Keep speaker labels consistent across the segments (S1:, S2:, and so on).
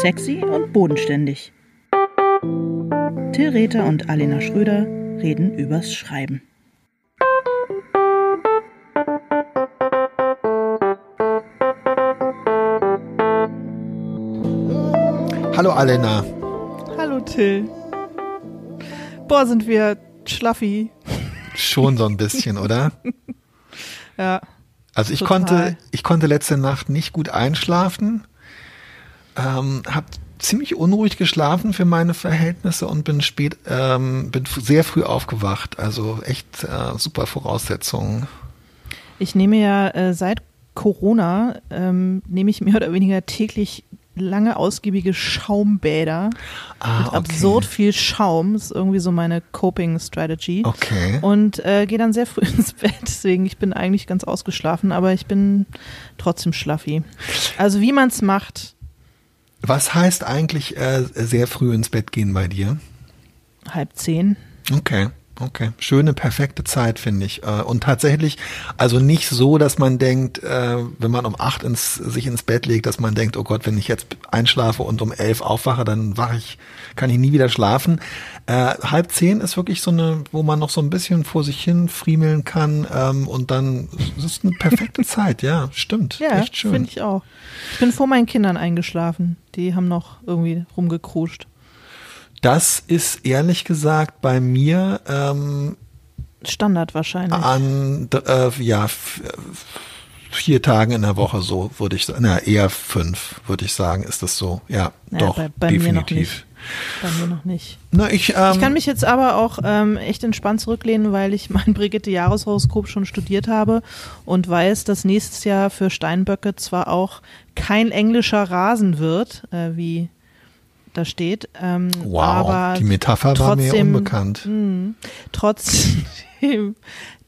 S1: Sexy und bodenständig. Till Rether und Alena Schröder reden übers Schreiben.
S2: Hallo Alena.
S3: Hallo Till. Boah, sind wir schlaffi.
S2: Schon so ein bisschen, oder?
S3: ja.
S2: Also ich
S3: total.
S2: konnte, ich konnte letzte Nacht nicht gut einschlafen, ähm, habe ziemlich unruhig geschlafen für meine Verhältnisse und bin spät, ähm, bin sehr früh aufgewacht. Also echt äh, super Voraussetzungen.
S3: Ich nehme ja äh, seit Corona, ähm, nehme ich mehr oder weniger täglich lange ausgiebige Schaumbäder
S2: Ah,
S3: mit absurd viel Schaum. Das ist irgendwie so meine Coping Strategy.
S2: Okay.
S3: Und äh, gehe dann sehr früh ins Bett. Deswegen, ich bin eigentlich ganz ausgeschlafen, aber ich bin trotzdem schlaffi. Also wie man es macht,
S2: Was heißt eigentlich äh, sehr früh ins Bett gehen bei dir?
S3: halb zehn.
S2: Okay, okay. Schöne, perfekte Zeit, finde ich. Äh, Und tatsächlich, also nicht so, dass man denkt, äh, wenn man um acht ins, sich ins Bett legt, dass man denkt, oh Gott, wenn ich jetzt einschlafe und um elf aufwache, dann wache ich, kann ich nie wieder schlafen. Äh, halb zehn ist wirklich so eine, wo man noch so ein bisschen vor sich hin friemeln kann ähm, und dann das ist eine perfekte Zeit, ja, stimmt.
S3: Ja,
S2: Echt schön.
S3: finde ich auch. Ich bin vor meinen Kindern eingeschlafen. Die haben noch irgendwie rumgekruscht.
S2: Das ist ehrlich gesagt bei mir ähm,
S3: Standard wahrscheinlich.
S2: an äh, ja vier Tagen in der Woche so würde ich sagen, na eher fünf würde ich sagen, ist das so? Ja,
S3: Naja,
S2: doch
S3: bei, bei
S2: definitiv.
S3: Bei mir noch nicht.
S2: Na ich ähm,
S3: Ich kann mich jetzt aber auch ähm, echt entspannt zurücklehnen, weil ich mein Brigitte-Jahreshoroskop schon studiert habe und weiß, dass nächstes Jahr für Steinböcke zwar auch kein englischer Rasen wird, äh, wie da steht, ähm,
S2: wow,
S3: aber
S2: die Metapher war mir
S3: trotzdem-
S2: unbekannt.
S3: mh, trotzdem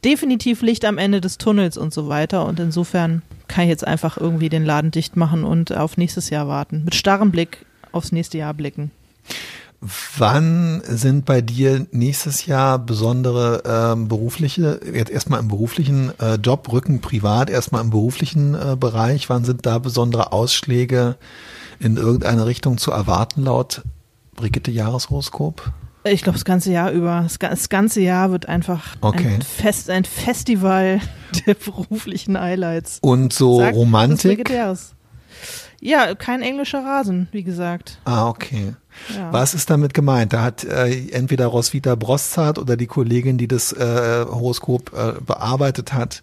S3: definitiv Licht am Ende des Tunnels und so weiter. Und insofern kann ich jetzt einfach irgendwie den Laden dicht machen und auf nächstes Jahr warten. Mit starrem Blick aufs nächste Jahr blicken.
S2: Wann sind bei dir nächstes Jahr besondere ähm, berufliche, jetzt erstmal im beruflichen äh, Job, Rücken privat, erstmal im beruflichen äh, Bereich, wann sind da besondere Ausschläge in irgendeine Richtung zu erwarten laut Brigitte Jahreshoroskop?
S3: Ich glaube, das ganze Jahr über. Das, ga- das ganze Jahr wird einfach
S2: Okay.
S3: ein, Fest, ein Festival der beruflichen Highlights.
S2: Und so
S3: Sagt
S2: Romantik?
S3: Ja, kein englischer Rasen, wie gesagt.
S2: Ah, okay.
S3: Ja.
S2: Was ist damit gemeint? Da hat äh, entweder Roswitha Broszart oder die Kollegin, die das äh, Horoskop äh, bearbeitet hat,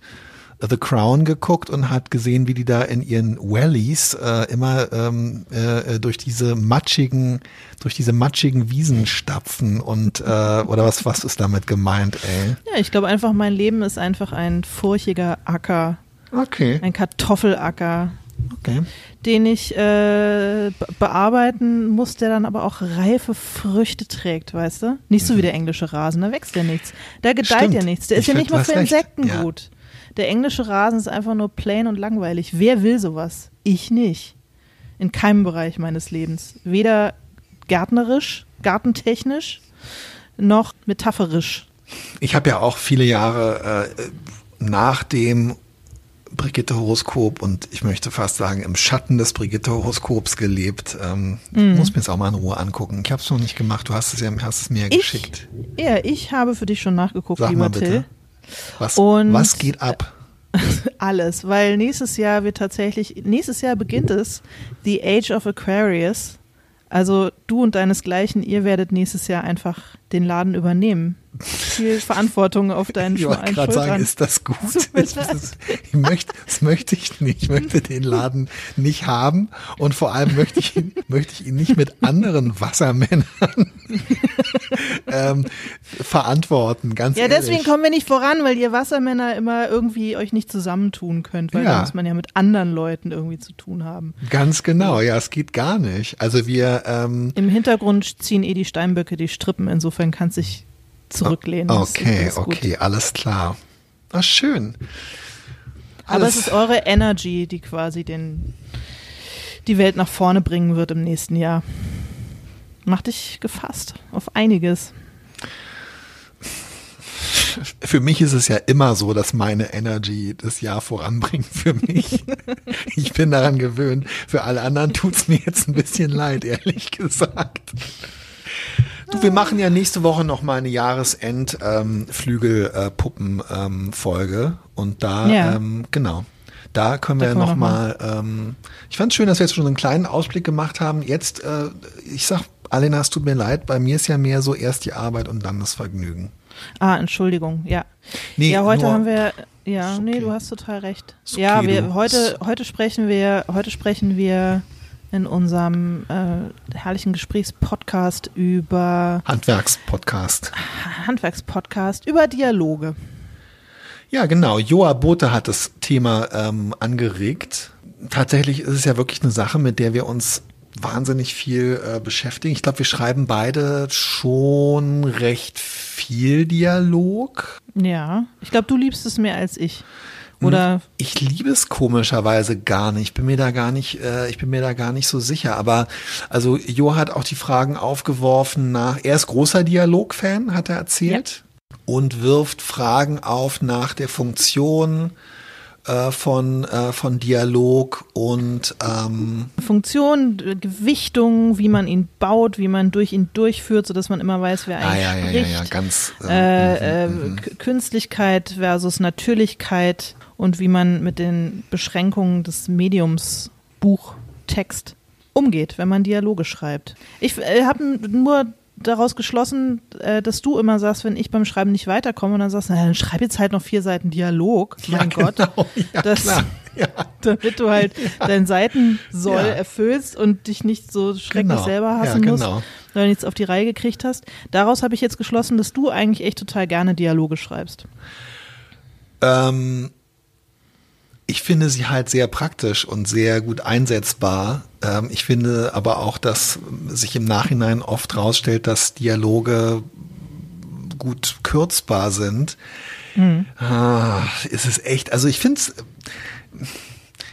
S2: The Crown geguckt und hat gesehen, wie die da in ihren Wellies äh, immer ähm, äh, durch diese matschigen, durch diese matschigen Wiesen stapfen und äh, oder was was ist damit gemeint, ey?
S3: Ja, ich glaube einfach, mein Leben ist einfach ein furchiger Acker,
S2: Okay,
S3: ein Kartoffelacker,
S2: okay.
S3: den ich äh, be- bearbeiten muss, der dann aber auch reife Früchte trägt, weißt du? Nicht so wie der englische Rasen, da wächst ja nichts. Da gedeiht
S2: Stimmt.
S3: ja nichts. Der ist
S2: Ich
S3: ja nicht mal für. Insekten
S2: Ja.
S3: gut. Der englische Rasen ist einfach nur plain und langweilig. Wer will sowas? Ich nicht. In keinem Bereich meines Lebens. Weder gärtnerisch, gartentechnisch, noch metaphorisch.
S2: Ich habe ja auch viele Jahre äh, nach dem Brigitte-Horoskop und ich möchte fast sagen im Schatten des Brigitte-Horoskops gelebt. Ähm,
S3: Mhm.
S2: Muss mir jetzt auch mal in Ruhe angucken. Ich habe es noch nicht gemacht. Du hast es ja, hast es mir ja geschickt.
S3: ja, ich habe für dich schon nachgeguckt,
S2: Sag
S3: lieber
S2: mal bitte.
S3: Till.
S2: Was,
S3: Und-
S2: was geht ab?
S3: Alles, weil nächstes Jahr wird tatsächlich, nächstes Jahr beginnt es, The Age of Aquarius. Also du und deinesgleichen, ihr werdet nächstes Jahr einfach den Laden übernehmen. Viel Verantwortung auf deinen
S2: Ich wollte
S3: schmalen
S2: gerade sagen,
S3: Schultern.
S2: ist das gut? Das, das, ich möchte, das möchte ich nicht. Ich möchte den Laden nicht haben und vor allem möchte ich ihn, möchte ich ihn nicht mit anderen Wassermännern ähm, verantworten. Ganz
S3: ja, deswegen
S2: ehrlich.
S3: kommen wir nicht voran, weil ihr Wassermänner immer irgendwie euch nicht zusammentun könnt, weil
S2: Ja.
S3: da muss man ja mit anderen Leuten irgendwie zu tun haben.
S2: Ganz genau, ja, es geht gar nicht. Also wir, ähm,
S3: Im Hintergrund ziehen eh die Steinböcke die Strippen, insofern kann sich zurücklehnen. Das ist
S2: okay,
S3: gut.
S2: okay, alles klar. Ach, schön.
S3: Aber
S2: Alles-
S3: es ist eure Energy, die quasi den, die Welt nach vorne bringen wird im nächsten Jahr. Mach dich gefasst auf einiges.
S2: für mich ist es ja immer so, dass meine Energy das Jahr voranbringt für mich. ich bin daran gewöhnt. Für alle anderen tut's mir jetzt ein bisschen leid, ehrlich gesagt. Du, wir machen ja nächste Woche noch mal eine Jahresend-Flügel-Puppen-Folge. Ähm, und da,
S3: Ja.
S2: ähm, genau, da können wir
S3: Da können
S2: noch
S3: noch
S2: mal, ähm, ich fand es schön, dass wir jetzt schon einen kleinen Ausblick gemacht haben. Jetzt, äh, ich sag, Alena, es tut mir leid, bei mir ist ja mehr so erst die Arbeit und dann das Vergnügen.
S3: Ah, Entschuldigung, ja.
S2: Nee,
S3: ja, heute
S2: nur-
S3: haben wir, ja,
S2: Ist
S3: nee,
S2: okay.
S3: du hast total recht.
S2: Okay,
S3: ja, wir, heute, heute sprechen wir, heute sprechen wir in unserem äh, herrlichen Gesprächspodcast über
S2: Handwerkspodcast.
S3: Handwerkspodcast, über Dialoge.
S2: Ja, genau. Joa Bote hat das Thema ähm, angeregt. Tatsächlich ist es ja wirklich eine Sache, mit der wir uns wahnsinnig viel äh, beschäftigen. Ich glaube, wir schreiben beide schon recht viel Dialog.
S3: Ja, ich glaube, du liebst es mehr als ich. Oder
S2: Ich liebe es komischerweise gar nicht. Ich bin mir da gar nicht, äh, ich bin mir da gar nicht so sicher. Aber also Jo hat auch die Fragen aufgeworfen nach. Er ist großer Dialog-Fan, hat er erzählt, und wirft Fragen auf nach der Funktion äh, von äh, von Dialog und ähm,
S3: Funktion, äh, Gewichtung, wie man ihn baut, wie man durch ihn durchführt, sodass man immer weiß, wer
S2: ah,
S3: eigentlich
S2: ja, ja, ja,
S3: spricht.
S2: ja, ganz.
S3: äh, äh,
S2: mhm, mhm.
S3: K- Künstlichkeit versus Natürlichkeit und wie man mit den Beschränkungen des Mediums Buch, Text umgeht, wenn man Dialoge schreibt. Ich äh, habe nur daraus geschlossen, äh, dass du immer sagst, wenn ich beim Schreiben nicht weiterkomme und dann sagst, na, dann schreib jetzt halt noch vier Seiten Dialog, mein
S2: ja,
S3: Gott,
S2: genau. ja,
S3: das-
S2: klar. Ja.
S3: damit du halt dein Seitensoll
S2: Ja.
S3: erfüllst und dich nicht so schrecklich
S2: Genau.
S3: selber
S2: Ja,
S3: hassen musst,
S2: genau.
S3: weil du nichts auf die Reihe gekriegt hast. Daraus habe ich jetzt geschlossen, dass du eigentlich echt total gerne Dialoge schreibst.
S2: Ähm, ich finde sie halt sehr praktisch und sehr gut einsetzbar. Ähm, ich finde aber auch, dass sich im Nachhinein oft rausstellt, dass Dialoge gut kürzbar sind. Ah, es ist echt, also ich finde es,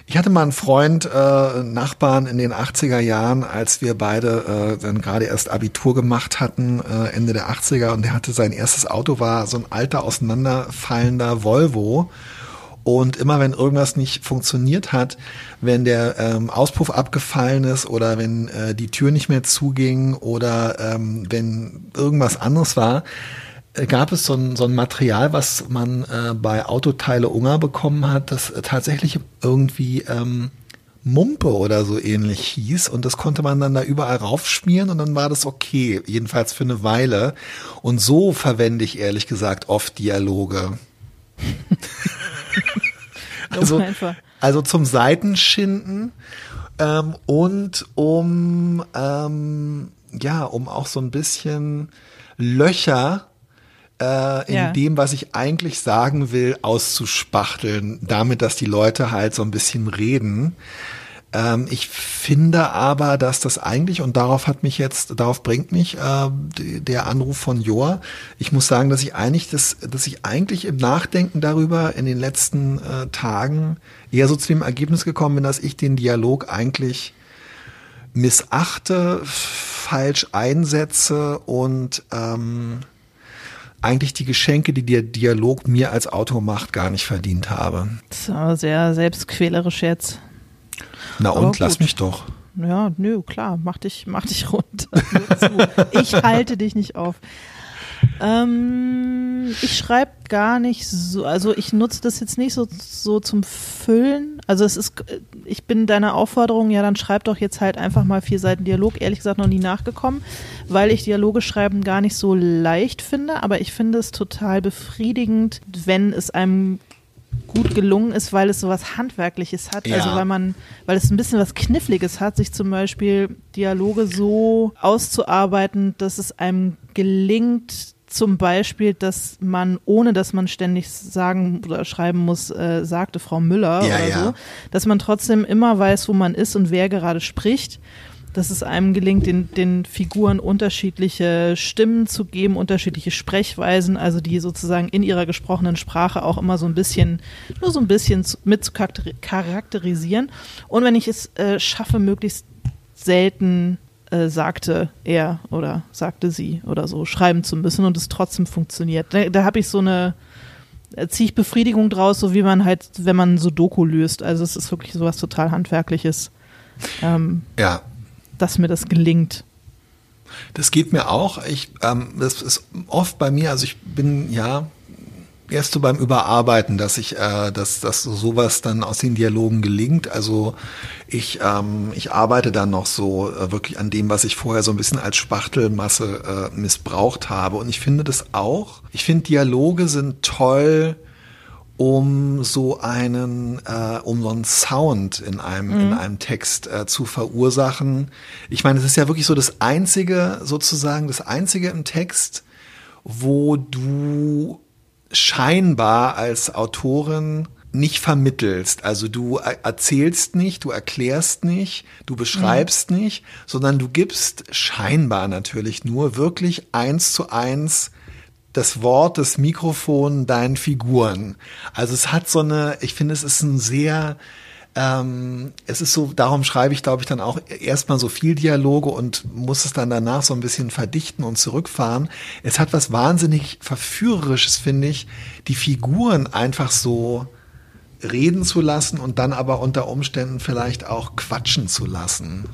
S2: ich hatte mal einen Freund, äh, Nachbarn in den 80er Jahren, als wir beide äh, dann gerade erst Abitur gemacht hatten, äh, Ende der 80er, und der hatte sein erstes Auto, war so ein alter, auseinanderfallender Volvo. Und immer wenn irgendwas nicht funktioniert hat, wenn der ähm, Auspuff abgefallen ist oder wenn äh, die Tür nicht mehr zuging oder ähm, wenn irgendwas anderes war, äh, gab es so ein, so ein Material, was man äh, bei Autoteile Unger bekommen hat, das tatsächlich irgendwie ähm, Mumpe oder so ähnlich hieß und das konnte man dann da überall raufschmieren und dann war das okay, jedenfalls für eine Weile. Und so verwende ich ehrlich gesagt oft Dialoge. also, also zum Seitenschinden ähm, und um ähm, ja, um auch so ein bisschen Löcher äh, in
S3: Ja.
S2: dem, was ich eigentlich sagen will, auszuspachteln, damit, dass die Leute halt so ein bisschen reden. Ähm, ich finde aber, dass das eigentlich, und darauf hat mich jetzt, darauf bringt mich äh, der Anruf von Joa. Ich muss sagen, dass ich eigentlich das, dass ich eigentlich im Nachdenken darüber in den letzten äh, Tagen eher so zu dem Ergebnis gekommen bin, dass ich den Dialog eigentlich missachte, falsch einsetze und ähm, eigentlich die Geschenke, die der Dialog mir als Autor macht, gar nicht verdient habe.
S3: Das ist aber sehr selbstquälerisch jetzt.
S2: Na
S3: Aber
S2: und, lass
S3: gut.
S2: mich doch.
S3: Ja, nö, klar, mach dich, mach dich runter. Ich halte dich nicht auf. Ähm, ich schreibe gar nicht so, also ich nutze das jetzt nicht so, so zum Füllen. Also es ist, ich bin deiner Aufforderung, ja, dann schreib doch jetzt halt einfach mal vier Seiten Dialog, ehrlich gesagt noch nie nachgekommen, weil ich Dialoge schreiben gar nicht so leicht finde, aber ich finde es total befriedigend, wenn es einem gut gelungen ist, weil es so was Handwerkliches hat.
S2: Ja.
S3: Also weil man, weil es ein bisschen was Kniffliges hat, sich zum Beispiel Dialoge so auszuarbeiten, dass es einem gelingt, zum Beispiel, dass man, ohne dass man ständig sagen oder schreiben muss, äh, sagte Frau Müller
S2: Ja,
S3: oder
S2: ja.
S3: so, dass man trotzdem immer weiß, wo man ist und wer gerade spricht. Dass es einem gelingt, den, den Figuren unterschiedliche Stimmen zu geben, unterschiedliche Sprechweisen, also die sozusagen in ihrer gesprochenen Sprache auch immer so ein bisschen, nur so ein bisschen mit zu charakteri- charakterisieren. Und wenn ich es äh, schaffe, möglichst selten äh, sagte er oder sagte sie oder so schreiben zu müssen und es trotzdem funktioniert. Da, da habe ich so eine, da ziehe ich Befriedigung draus, so wie man halt, wenn man so Doku löst. Also es ist wirklich sowas total Handwerkliches. Ähm,
S2: Ja,
S3: dass mir das gelingt.
S2: Das geht mir auch. Ich, ähm, das ist oft bei mir, also ich bin ja erst so beim Überarbeiten, dass ich, äh, dass, dass so sowas dann aus den Dialogen gelingt. Also ich, ähm, ich arbeite dann noch so äh, wirklich an dem, was ich vorher so ein bisschen als Spachtelmasse äh, missbraucht habe. Und ich finde das auch. Ich finde Dialoge sind toll um so einen, äh, um so einen Sound in einem, in einem Text äh, zu verursachen. Ich meine, es ist ja wirklich so das einzige, sozusagen, das einzige im Text, wo du scheinbar als Autorin nicht vermittelst. Also du er- erzählst nicht, du erklärst nicht, du beschreibst nicht, sondern du gibst scheinbar natürlich nur wirklich eins zu eins das Wort, das Mikrofon deinen Figuren. Also es hat so eine, ich finde, es ist ein sehr, ähm, es ist so, darum schreibe ich, glaube ich, dann auch erstmal so viel Dialoge und muss es dann danach so ein bisschen verdichten und zurückfahren. Es hat was wahnsinnig Verführerisches, finde ich, die Figuren einfach so reden zu lassen und dann aber unter Umständen vielleicht auch quatschen zu lassen.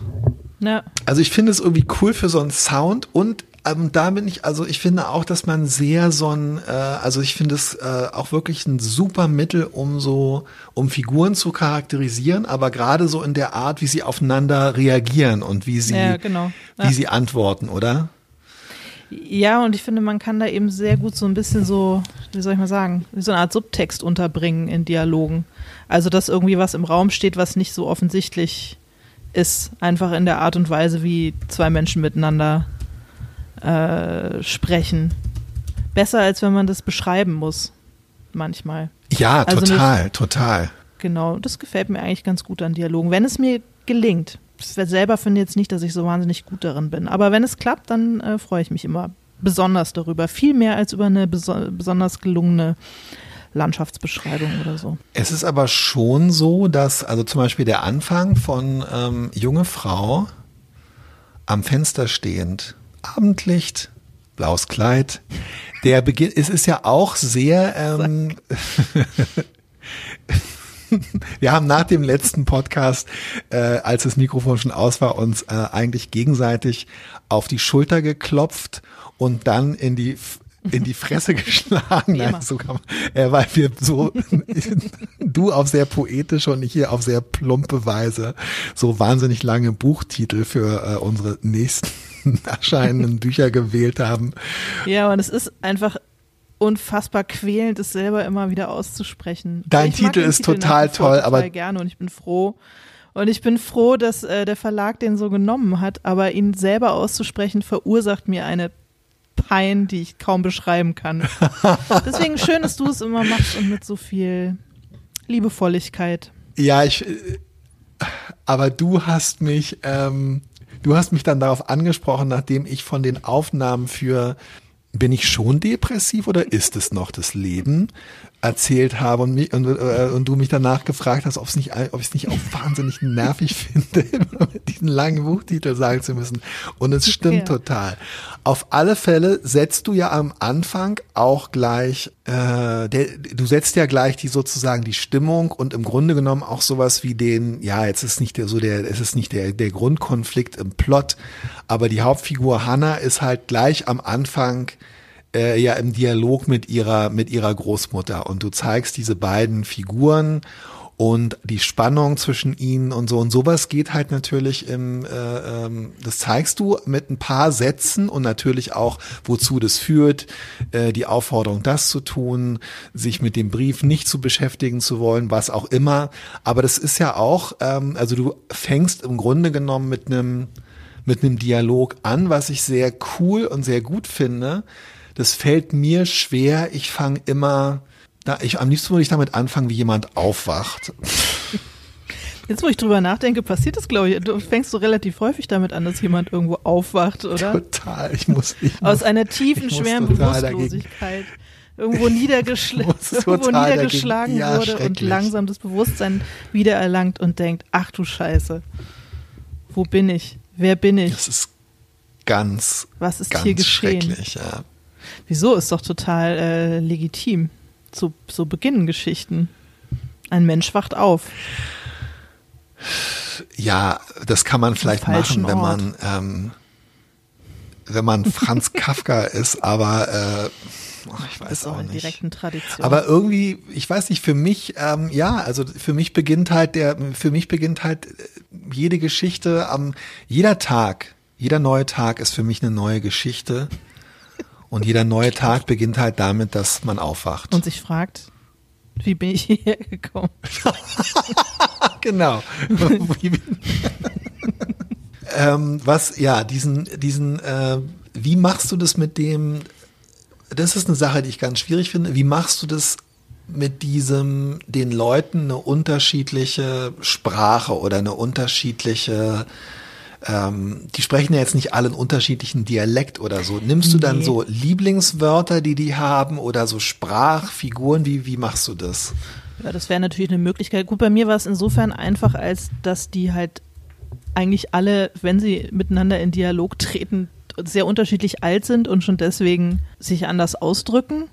S3: Ja.
S2: Also ich finde es irgendwie cool für so einen Sound und ähm, da bin ich, also ich finde auch, dass man sehr so ein, äh, also ich finde es äh, auch wirklich ein super Mittel, um so, um Figuren zu charakterisieren, aber gerade so in der Art, wie sie aufeinander reagieren und wie sie,
S3: Ja, genau.
S2: wie
S3: Ja.
S2: sie antworten, oder?
S3: Ja, und ich finde, man kann da eben sehr gut so ein bisschen so, wie soll ich mal sagen, wie so eine Art Subtext unterbringen in Dialogen. Also, dass irgendwie was im Raum steht, was nicht so offensichtlich ist, einfach in der Art und Weise, wie zwei Menschen miteinander äh, sprechen. Besser, als wenn man das beschreiben muss, manchmal.
S2: Ja,
S3: Also
S2: total, total.
S3: Genau, das gefällt mir eigentlich ganz gut an Dialogen. Wenn es mir gelingt. Ich selber finde jetzt nicht, dass ich so wahnsinnig gut darin bin. Aber wenn es klappt, dann äh, freue ich mich immer besonders darüber. Viel mehr als über eine beso besonders gelungene Landschaftsbeschreibung oder so.
S2: Es ist aber schon so, dass, also zum Beispiel der Anfang von ähm, junge Frau am Fenster stehend, Abendlicht, blaues Kleid, der Beginn, es ist ja auch sehr, ähm, wir haben nach dem letzten Podcast, äh, als das Mikrofon schon aus war, uns äh, eigentlich gegenseitig auf die Schulter geklopft und dann in die in die Fresse geschlagen, Nein, so man, äh, weil wir so, du auf sehr poetische und ich hier auf sehr plumpe Weise so wahnsinnig lange Buchtitel für äh, unsere nächsten erscheinenden Bücher gewählt haben.
S3: Ja, und es ist einfach unfassbar quälend, es selber immer wieder auszusprechen.
S2: Dein Titel ist total
S3: wie vor
S2: toll,
S3: total
S2: aber-
S3: gerne und ich bin froh. Und ich bin froh, dass äh, der Verlag den so genommen hat, aber ihn selber auszusprechen verursacht mir eine Pein, die ich kaum beschreiben kann. Deswegen schön, dass du es immer machst und mit so viel Liebevolligkeit.
S2: Ja, ich, äh, aber du hast mich, ähm, du hast mich dann darauf angesprochen, nachdem ich von den Aufnahmen für bin ich schon depressiv oder ist es noch das Leben erzählt habe und, mich, und, äh, und du mich danach gefragt hast, ob es nicht, ob ich es nicht auch wahnsinnig nervig finde, diesen langen Buchtitel sagen zu müssen. Und es stimmt
S3: Ja.
S2: total. Auf alle Fälle setzt du ja am Anfang auch gleich, äh, der, du setzt ja gleich die sozusagen die Stimmung und im Grunde genommen auch sowas wie den, ja, jetzt ist nicht der so der, es ist nicht der der Grundkonflikt im Plot, aber die Hauptfigur Hannah ist halt gleich am Anfang äh, ja im Dialog mit ihrer mit ihrer Großmutter. Und du zeigst diese beiden Figuren und die Spannung zwischen ihnen und so. Und sowas geht halt natürlich im äh, ähm, das zeigst du mit ein paar Sätzen und natürlich auch wozu das führt äh, die Aufforderung das zu tun sich mit dem Brief nicht zu beschäftigen zu wollen was auch immer. Aber das ist ja auch ähm, also du fängst im Grunde genommen mit einem mit einem Dialog an was ich sehr cool und sehr gut finde das fällt mir schwer ich fange immer da, ich, am liebsten würde ich damit anfangen, wie jemand aufwacht.
S3: Jetzt, wo ich drüber nachdenke, passiert das, glaube ich. Du fängst so relativ häufig damit an, dass jemand irgendwo aufwacht, oder?
S2: Total. Ich muss, ich
S3: Aus einer tiefen, schweren Bewusstlosigkeit. Irgendwo, niedergeschl irgendwo niedergeschlagen
S2: ja,
S3: wurde und langsam das Bewusstsein wiedererlangt und denkt, ach du Scheiße, wo bin ich? Wer bin ich?
S2: das ist ganz,
S3: Was ist
S2: ganz
S3: hier geschehen?
S2: schrecklich. Ja.
S3: Wieso? Ist doch total äh, legitim. So, so beginnen Geschichten. Ein Mensch wacht auf.
S2: Ja, das kann man vielleicht machen, wenn man ähm, wenn man Franz Kafka ist, aber äh, ich weiß
S3: auch
S2: auch nicht. Aber irgendwie, ich weiß nicht, für mich, ähm, ja, also für mich beginnt halt der, für mich beginnt halt äh, jede Geschichte am, jeder Tag, jeder neue Tag ist für mich eine neue Geschichte. Und jeder neue Tag beginnt halt damit, dass man aufwacht.
S3: und sich fragt, wie bin ich hierher gekommen?
S2: genau. ähm, was, ja, diesen, diesen, äh, wie machst du das mit dem, das ist eine Sache, die ich ganz schwierig finde, wie machst du das mit diesem, den Leuten eine unterschiedliche Sprache oder eine unterschiedliche, ähm, die sprechen ja jetzt nicht alle einen unterschiedlichen Dialekt oder so. Nimmst du dann
S3: Nee.
S2: so Lieblingswörter, die die haben oder so Sprachfiguren? Wie, wie machst du das?
S3: Ja, das wäre natürlich eine Möglichkeit. Gut, bei mir war es insofern einfach, als dass die halt eigentlich alle, wenn sie miteinander in Dialog treten, sehr unterschiedlich alt sind und schon deswegen sich anders ausdrücken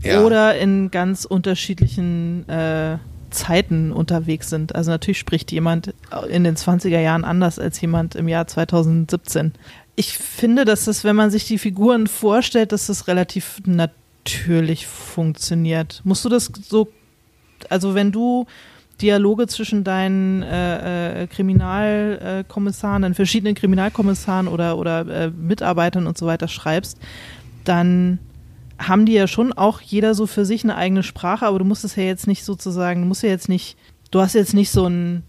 S2: Ja.
S3: oder in ganz unterschiedlichen äh, Zeiten unterwegs sind. Also natürlich spricht jemand in den 20er Jahren anders als jemand im Jahr 2017. Ich finde, dass das, wenn man sich die Figuren vorstellt, dass das relativ natürlich funktioniert. Musst du das so, also wenn du Dialoge zwischen deinen äh, äh, Kriminalkommissaren, deinen verschiedenen Kriminalkommissaren oder, oder äh, Mitarbeitern und so weiter schreibst, dann haben die ja schon auch jeder so für sich eine eigene Sprache, aber du musst es ja jetzt nicht sozusagen, du musst ja jetzt nicht, du hast jetzt nicht so ein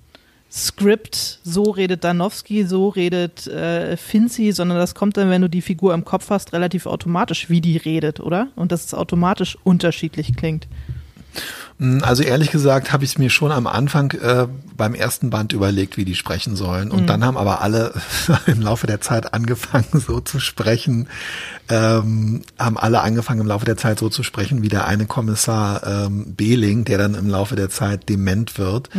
S3: Skript, so redet Danowski, so redet äh, Finzi, sondern das kommt dann, wenn du die Figur im Kopf hast, relativ automatisch, wie die redet, oder? Und dass es automatisch unterschiedlich klingt.
S2: Also ehrlich gesagt habe ich es mir schon am Anfang äh, beim ersten Band überlegt, wie die sprechen sollen. Und dann haben aber alle im Laufe der Zeit angefangen, so zu sprechen, ähm, haben alle angefangen im Laufe der Zeit so zu sprechen, wie der eine Kommissar ähm, Behling, der dann im Laufe der Zeit dement wird.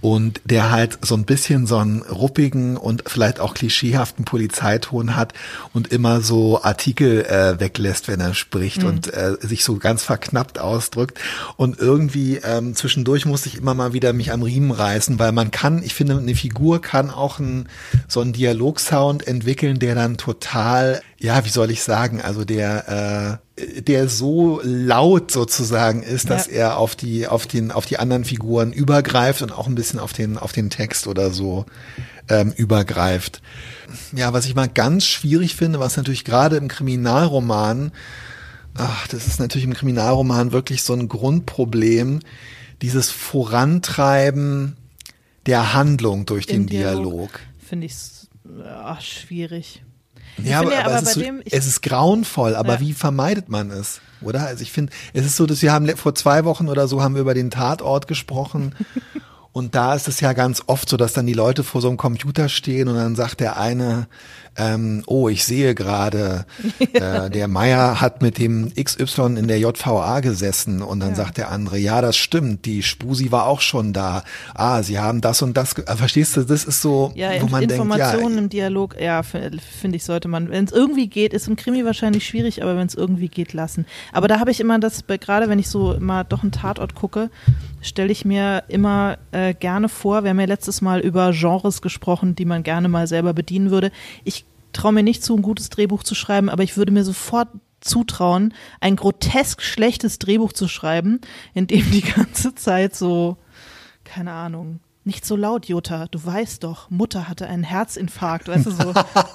S2: Und der halt so ein bisschen so einen ruppigen und vielleicht auch klischeehaften Polizeiton hat und immer so Artikel äh, weglässt, wenn er spricht und äh, sich so ganz verknappt ausdrückt. Und irgendwie ähm, zwischendurch musste ich immer mal wieder mich am Riemen reißen, weil man kann, ich finde, eine Figur kann auch ein, so einen Dialogsound entwickeln, der dann total, ja, wie soll ich sagen, also der, äh, der so laut sozusagen ist, dass
S3: Ja.
S2: er auf die, auf den, auf die anderen Figuren übergreift und auch ein bisschen auf den, auf den Text oder so ähm, übergreift. Ja, was ich mal ganz schwierig finde, was natürlich gerade im Kriminalroman ach, das ist natürlich im Kriminalroman wirklich so ein Grundproblem, dieses Vorantreiben der Handlung durch den
S3: Im Dialog.
S2: Dialog.
S3: Finde ich ach, schwierig.
S2: Ja, aber,
S3: ja,
S2: aber es, ist so,
S3: dem-
S2: es ist grauenvoll, aber
S3: Ja.
S2: wie vermeidet man es? Oder? Also ich finde, es ist so, dass wir haben vor zwei Wochen oder so haben wir über den Tatort gesprochen. Und da ist es ja ganz oft so, dass dann die Leute vor so einem Computer stehen und dann sagt der eine, ähm, oh, ich sehe gerade, äh, der Meier hat mit dem XY in der JVA gesessen und dann sagt der andere, ja, das stimmt, die Spusi war auch schon da. Ah, sie haben das und das, äh, verstehst du, das ist so,
S3: Ja,
S2: wo man denkt,
S3: Informationen
S2: ja,
S3: im Dialog, ja, finde ich, sollte man, wenn es irgendwie geht, ist im Krimi wahrscheinlich schwierig, aber wenn es irgendwie geht, lassen. Aber da habe ich immer das, gerade wenn ich so mal doch einen Tatort gucke, stelle ich mir immer äh, gerne vor, wir haben ja letztes Mal über Genres gesprochen, die man gerne mal selber bedienen würde. Ich traue mir nicht zu, ein gutes Drehbuch zu schreiben, aber ich würde mir sofort zutrauen, ein grotesk schlechtes Drehbuch zu schreiben, in dem die ganze Zeit so, keine Ahnung, nicht so laut, Jutta, du weißt doch, Mutter hatte einen Herzinfarkt, weißt du, so,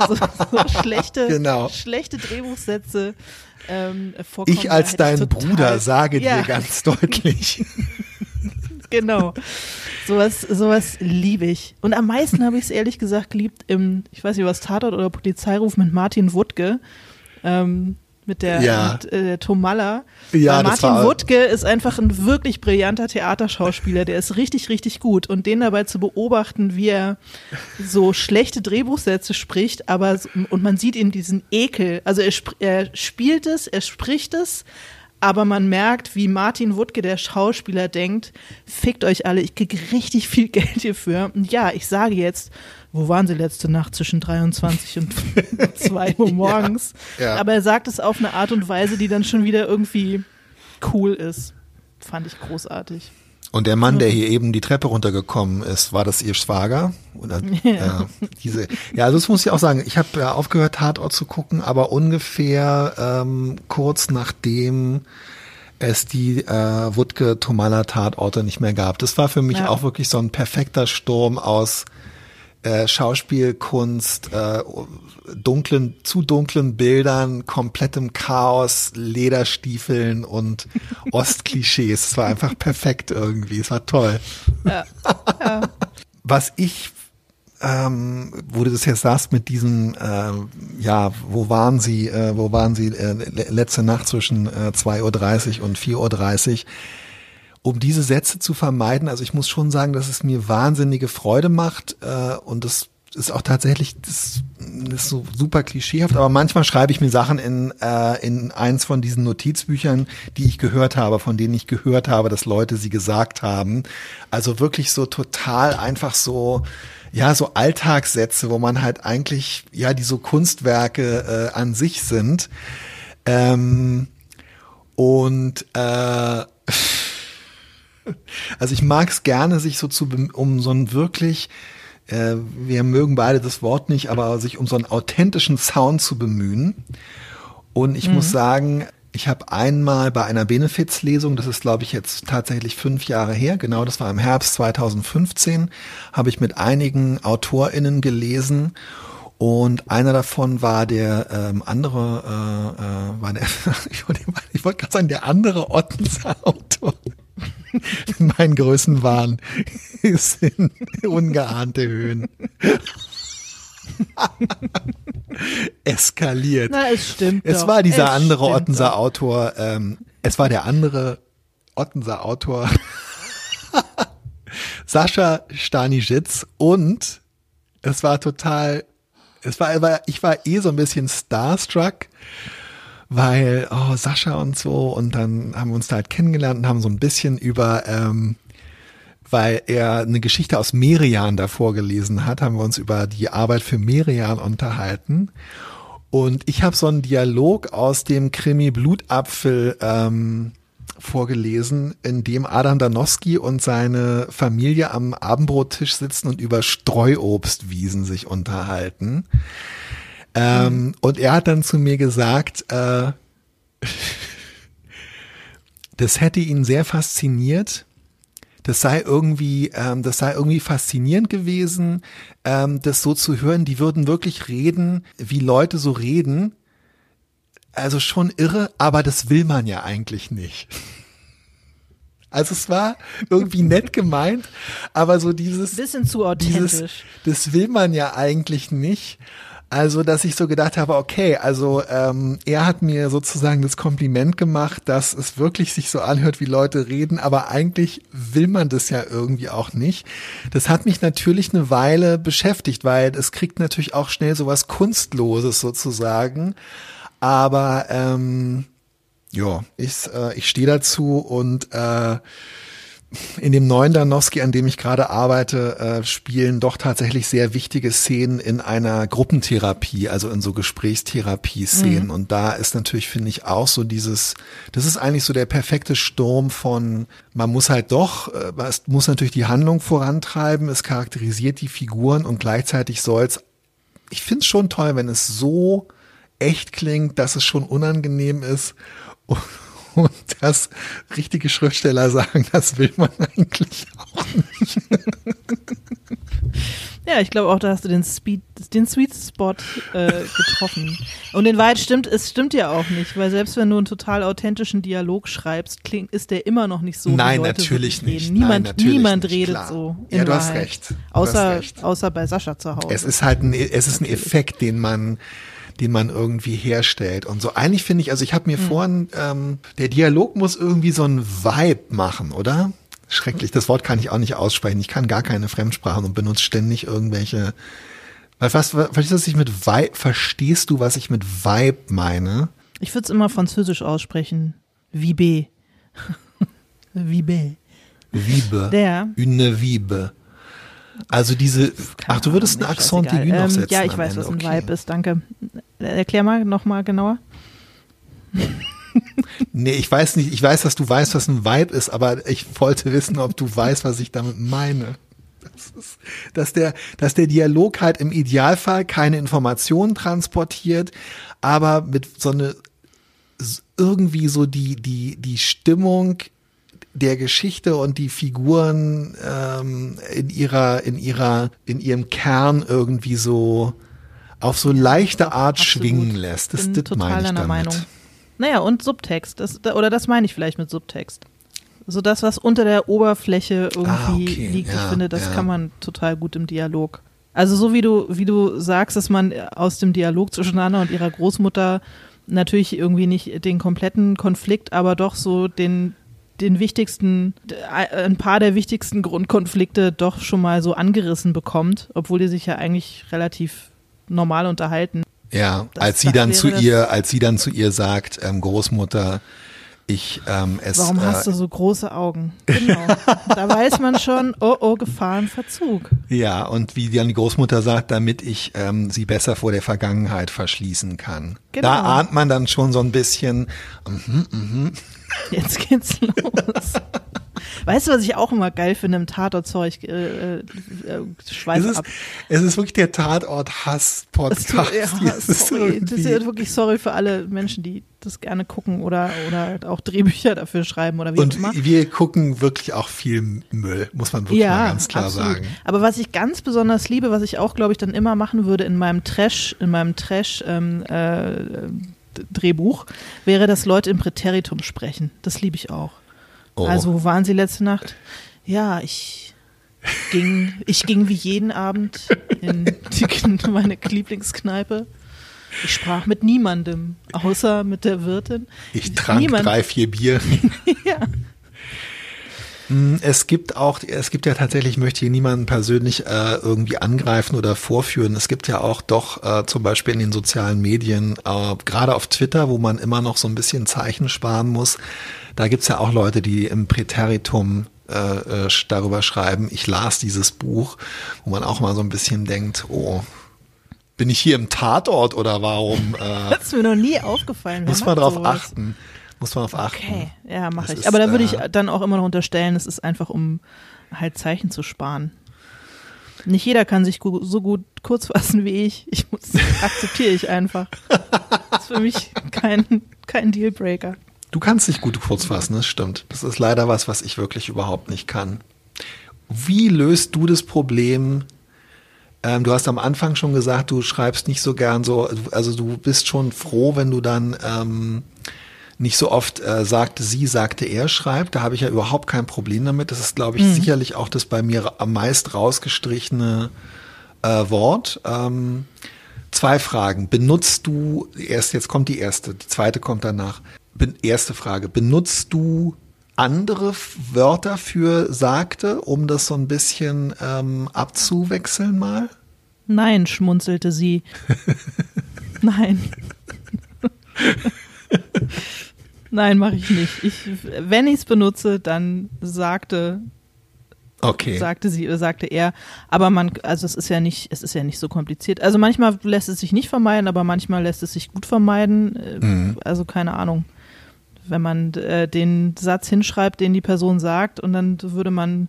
S3: so, so schlechte,
S2: Genau.
S3: schlechte Drehbuchsätze ähm, vorkommen.
S2: ich als dein Bruder sage
S3: Ja.
S2: dir ganz deutlich.
S3: Genau. Sowas, sowas liebe ich. Und am meisten habe ich es ehrlich gesagt geliebt im, ich weiß nicht, was Tatort oder Polizeiruf mit Martin Wuttke. Ähm, mit der,
S2: Ja.
S3: mit, äh, der Tomalla.
S2: Ja,
S3: Martin
S2: war-
S3: Wuttke ist einfach ein wirklich brillanter Theaterschauspieler. Der ist richtig, richtig gut. Und den dabei zu beobachten, wie er so schlechte Drehbuchsätze spricht, aber und man sieht ihm diesen Ekel. Also er, er spielt es, er spricht es, aber man merkt, wie Martin Wuttke, der Schauspieler, denkt, fickt euch alle, ich kriege richtig viel Geld hierfür. Und ja, ich sage jetzt wo waren sie letzte Nacht zwischen 23 und 2 Uhr morgens?
S2: Ja, ja.
S3: Aber er sagt es auf eine Art und Weise, die dann schon wieder irgendwie cool ist. Fand ich großartig.
S2: Und der Mann, der hier eben die Treppe runtergekommen ist, war das ihr Schwager? Oder, ja. diese, ja, also das muss ich auch sagen. Ich habe ja aufgehört, Tatort zu gucken, aber ungefähr ähm, kurz nachdem es die äh, Wutke-Tomala-Tatorte nicht mehr gab. Das war für mich
S3: Ja.
S2: auch wirklich so ein perfekter Sturm aus äh, Schauspielkunst, äh, dunklen, zu dunklen Bildern, komplettem Chaos, Lederstiefeln und Ostklischees. Es war einfach perfekt irgendwie. Es war toll.
S3: Ja.
S2: Was ich, ähm, wo du das jetzt sagst mit diesem, ähm, ja, wo waren sie, äh, wo waren sie äh, le- letzte Nacht zwischen äh, 2.30 Uhr und 4.30 Uhr, um diese Sätze zu vermeiden, also ich muss schon sagen, dass es mir wahnsinnige Freude macht äh, und das ist auch tatsächlich, das ist so super klischeehaft, aber manchmal schreibe ich mir Sachen in, äh, in eins von diesen Notizbüchern, die ich gehört habe, von denen ich gehört habe, dass Leute sie gesagt haben. Also wirklich so total einfach so, ja, so Alltagssätze, wo man halt eigentlich, ja, die so Kunstwerke äh, an sich sind. Ähm, und äh, also ich mag es gerne, sich so zu, um so einen wirklich, äh, wir mögen beide das Wort nicht, aber sich um so einen authentischen Sound zu bemühen. Und ich muss sagen, ich habe einmal bei einer Benefizlesung, das ist glaube ich jetzt tatsächlich fünf Jahre her, genau das war im Herbst 2015, habe ich mit einigen AutorInnen gelesen und einer davon war der ähm, andere, äh, äh, war der, ich wollte ich wollte gerade sagen, der andere Ottenser Autor. Mein Größenwahn ist in ungeahnte Höhen. Eskaliert.
S3: Na, es stimmt.
S2: Es
S3: doch.
S2: war dieser
S3: Es
S2: andere Ottenser
S3: doch.
S2: Autor, ähm, es war der andere Ottenser Autor Sascha Stanisic und es war total, es war, ich war eh so ein bisschen starstruck, weil, oh, Sascha und so und dann haben wir uns da halt kennengelernt und haben so ein bisschen über, ähm, weil er eine Geschichte aus Merian davor gelesen hat, haben wir uns über die Arbeit für Merian unterhalten. Und ich habe so einen Dialog aus dem Krimi Blutapfel ähm, vorgelesen, in dem Adam Danowski und seine Familie am Abendbrottisch sitzen und über Streuobstwiesen sich unterhalten. Ähm, Und er hat dann zu mir gesagt, äh, das hätte ihn sehr fasziniert. Das sei irgendwie, ähm, das sei irgendwie faszinierend gewesen, ähm, das so zu hören. Die würden wirklich reden, wie Leute so reden. Also schon irre, aber das will man ja eigentlich nicht. Also es war irgendwie nett gemeint, aber so dieses,
S3: Bisschen zu
S2: dieses,
S3: authentisch.
S2: das will man ja eigentlich nicht. Also, dass ich so gedacht habe, okay, also ähm, er hat mir sozusagen das Kompliment gemacht, dass es wirklich sich so anhört, wie Leute reden, aber eigentlich will man das ja irgendwie auch nicht. Das hat mich natürlich eine Weile beschäftigt, weil es kriegt natürlich auch schnell so was Kunstloses sozusagen. Aber ähm, ja, ich, äh, ich stehe dazu und äh, in dem neuen Danowski, an dem ich gerade arbeite, äh, spielen doch tatsächlich sehr wichtige Szenen in einer Gruppentherapie, also in so Gesprächstherapie-Szenen. Und da ist natürlich, finde ich, auch so dieses, das ist eigentlich so der perfekte Sturm von, man muss halt doch, äh, es muss natürlich die Handlung vorantreiben, es charakterisiert die Figuren und gleichzeitig soll es, ich finde es schon toll, wenn es so echt klingt, dass es schon unangenehm ist. Und dass richtige Schriftsteller sagen, das will man eigentlich auch nicht.
S3: Ja, ich glaube auch, da hast du den, Speed, den Sweet Spot äh, getroffen. Und in Wahrheit stimmt, es stimmt ja auch nicht, weil selbst wenn du einen total authentischen Dialog schreibst, klingt, ist der immer noch nicht so,
S2: Nein, natürlich nicht.
S3: reden. Niemand,
S2: Nein, natürlich
S3: niemand
S2: nicht,
S3: redet
S2: klar.
S3: so. In
S2: Ja, du hast recht. Du hast
S3: Außer,
S2: recht.
S3: außer bei Sascha zu Hause.
S2: Es ist halt ein, es ist ein Effekt, den man, den man irgendwie herstellt. Und so eigentlich finde ich, also ich habe mir vorhin, ähm, der Dialog muss irgendwie so ein Vibe machen, oder? Schrecklich, das Wort kann ich auch nicht aussprechen. Ich kann gar keine Fremdsprachen und benutze ständig irgendwelche. Was, was, verstehst du, was ich mit Vibe, verstehst du, was ich mit Vibe meine?
S3: Ich würde es immer französisch aussprechen. Vibe. Vibe.
S2: Vibe.
S3: Der.
S2: Une Vibe. Also diese, ach, du würdest einen Accent aigu noch
S3: ähm,
S2: setzen
S3: Ja, ich weiß, was ein
S2: okay.
S3: Vibe ist, danke. Erklär mal nochmal genauer.
S2: Nee, ich weiß nicht, ich weiß, dass du weißt, was ein Vibe ist, aber ich wollte wissen, ob du weißt, was ich damit meine. Das ist, dass der, dass der Dialog halt im Idealfall keine Informationen transportiert, aber mit so eine, irgendwie so die, die, die Stimmung der Geschichte und die Figuren ähm, in ihrer, in ihrer, in ihrem Kern irgendwie so auf so leichte Art
S3: absolut.
S2: schwingen lässt. Das,
S3: Bin
S2: das
S3: total
S2: meine ich
S3: deiner
S2: damit.
S3: Meinung. Naja, und Subtext. Das, oder das meine ich vielleicht mit Subtext. So das, was unter der Oberfläche irgendwie
S2: Ah, okay,
S3: liegt, ich
S2: ja,
S3: finde, das
S2: ja.
S3: kann man total gut im Dialog. Also so wie du, wie du sagst, dass man aus dem Dialog zwischen Anna und ihrer Großmutter natürlich irgendwie nicht den kompletten Konflikt, aber doch so den den wichtigsten, ein paar der wichtigsten Grundkonflikte doch schon mal so angerissen bekommt, obwohl die sich ja eigentlich relativ normal unterhalten.
S2: Ja,
S3: Das-
S2: als sie dann zu ihr, als sie dann zu ihr sagt, ähm, Großmutter, ich ähm, es.
S3: Warum
S2: äh,
S3: hast du so große Augen? Genau. da weiß man schon, oh oh, Gefahrenverzug.
S2: Ja, und wie dann die Großmutter sagt, damit ich ähm, sie besser vor der Vergangenheit verschließen kann.
S3: Genau.
S2: Da ahnt man dann schon so ein bisschen, mhm,
S3: Jetzt geht's los. Weißt du, was ich auch immer geil finde im Tatortzeug? Äh, äh, äh, Schweiß
S2: es ist,
S3: ab.
S2: es ist wirklich der Tatort-Hass-Podcast.
S3: Ja,
S2: ist.
S3: Das ist ja wirklich sorry für alle Menschen, die das gerne gucken oder, oder auch Drehbücher dafür schreiben oder wie auch
S2: und
S3: immer.
S2: wir gucken wirklich auch viel Müll, muss man wirklich mal ganz klar
S3: absolut.
S2: sagen.
S3: Aber was ich ganz besonders liebe, was ich auch, glaube ich, dann immer machen würde in meinem Trash, in meinem Trash ähm, äh, D- Drehbuch, wäre, dass Leute im Präteritum sprechen. Das liebe ich auch.
S2: Oh.
S3: Also, wo waren Sie letzte Nacht? Ja, ich ging, ich ging wie jeden Abend in die, meine Lieblingskneipe. Ich sprach mit niemandem, außer mit der Wirtin.
S2: Ich trank
S3: Niemand-
S2: drei, vier Bier.
S3: Ja.
S2: Mm, Es gibt auch, es gibt ja tatsächlich, ich möchte hier niemanden persönlich äh, irgendwie angreifen oder vorführen. Es gibt ja auch doch äh, zum Beispiel in den sozialen Medien, äh, gerade auf Twitter, wo man immer noch so ein bisschen Zeichen sparen muss, da gibt's ja auch Leute, die im Präteritum äh, äh, darüber schreiben, ich las dieses Buch, wo man auch mal so ein bisschen denkt, oh, bin ich hier im Tatort oder warum äh,
S3: Das ist mir noch nie aufgefallen.
S2: Muss man darauf achten? Muss man darauf achten.
S3: Okay, ja, mache ich.
S2: ist,
S3: Aber da würde ich
S2: äh,
S3: dann auch immer noch unterstellen, es ist einfach, um halt Zeichen zu sparen. Nicht jeder kann sich so gut kurz fassen wie ich. Ich muss, akzeptiere ich einfach. Das ist für mich kein, kein Dealbreaker.
S2: Du kannst dich gut kurz fassen, das stimmt. Das ist leider was, was ich wirklich überhaupt nicht kann. Wie löst du das Problem? Ähm, du hast am Anfang schon gesagt, du schreibst nicht so gern so, also du bist schon froh, wenn du dann ähm, nicht so oft äh, sagte sie, sagte er schreibt. Da habe ich ja überhaupt kein Problem damit. Das ist, glaube ich, sicherlich auch das bei mir am meist rausgestrichene äh, Wort. Ähm, zwei Fragen. Benutzt du, erst jetzt kommt die erste, die zweite kommt danach. Erste Frage. Benutzt du andere Wörter für sagte, um das so ein bisschen ähm, abzuwechseln mal?
S3: Nein, schmunzelte sie. Nein. Nein, mache ich nicht. Ich, wenn ich es benutze, dann sagte
S2: Okay.
S3: sagte sie oder sagte er. Aber man, also es ist ja nicht, es ist ja nicht so kompliziert. Also manchmal lässt es sich nicht vermeiden, aber manchmal lässt es sich gut vermeiden. Äh,
S2: Mhm.
S3: Also keine Ahnung. Wenn man äh, den Satz hinschreibt, den die Person sagt, und dann würde man,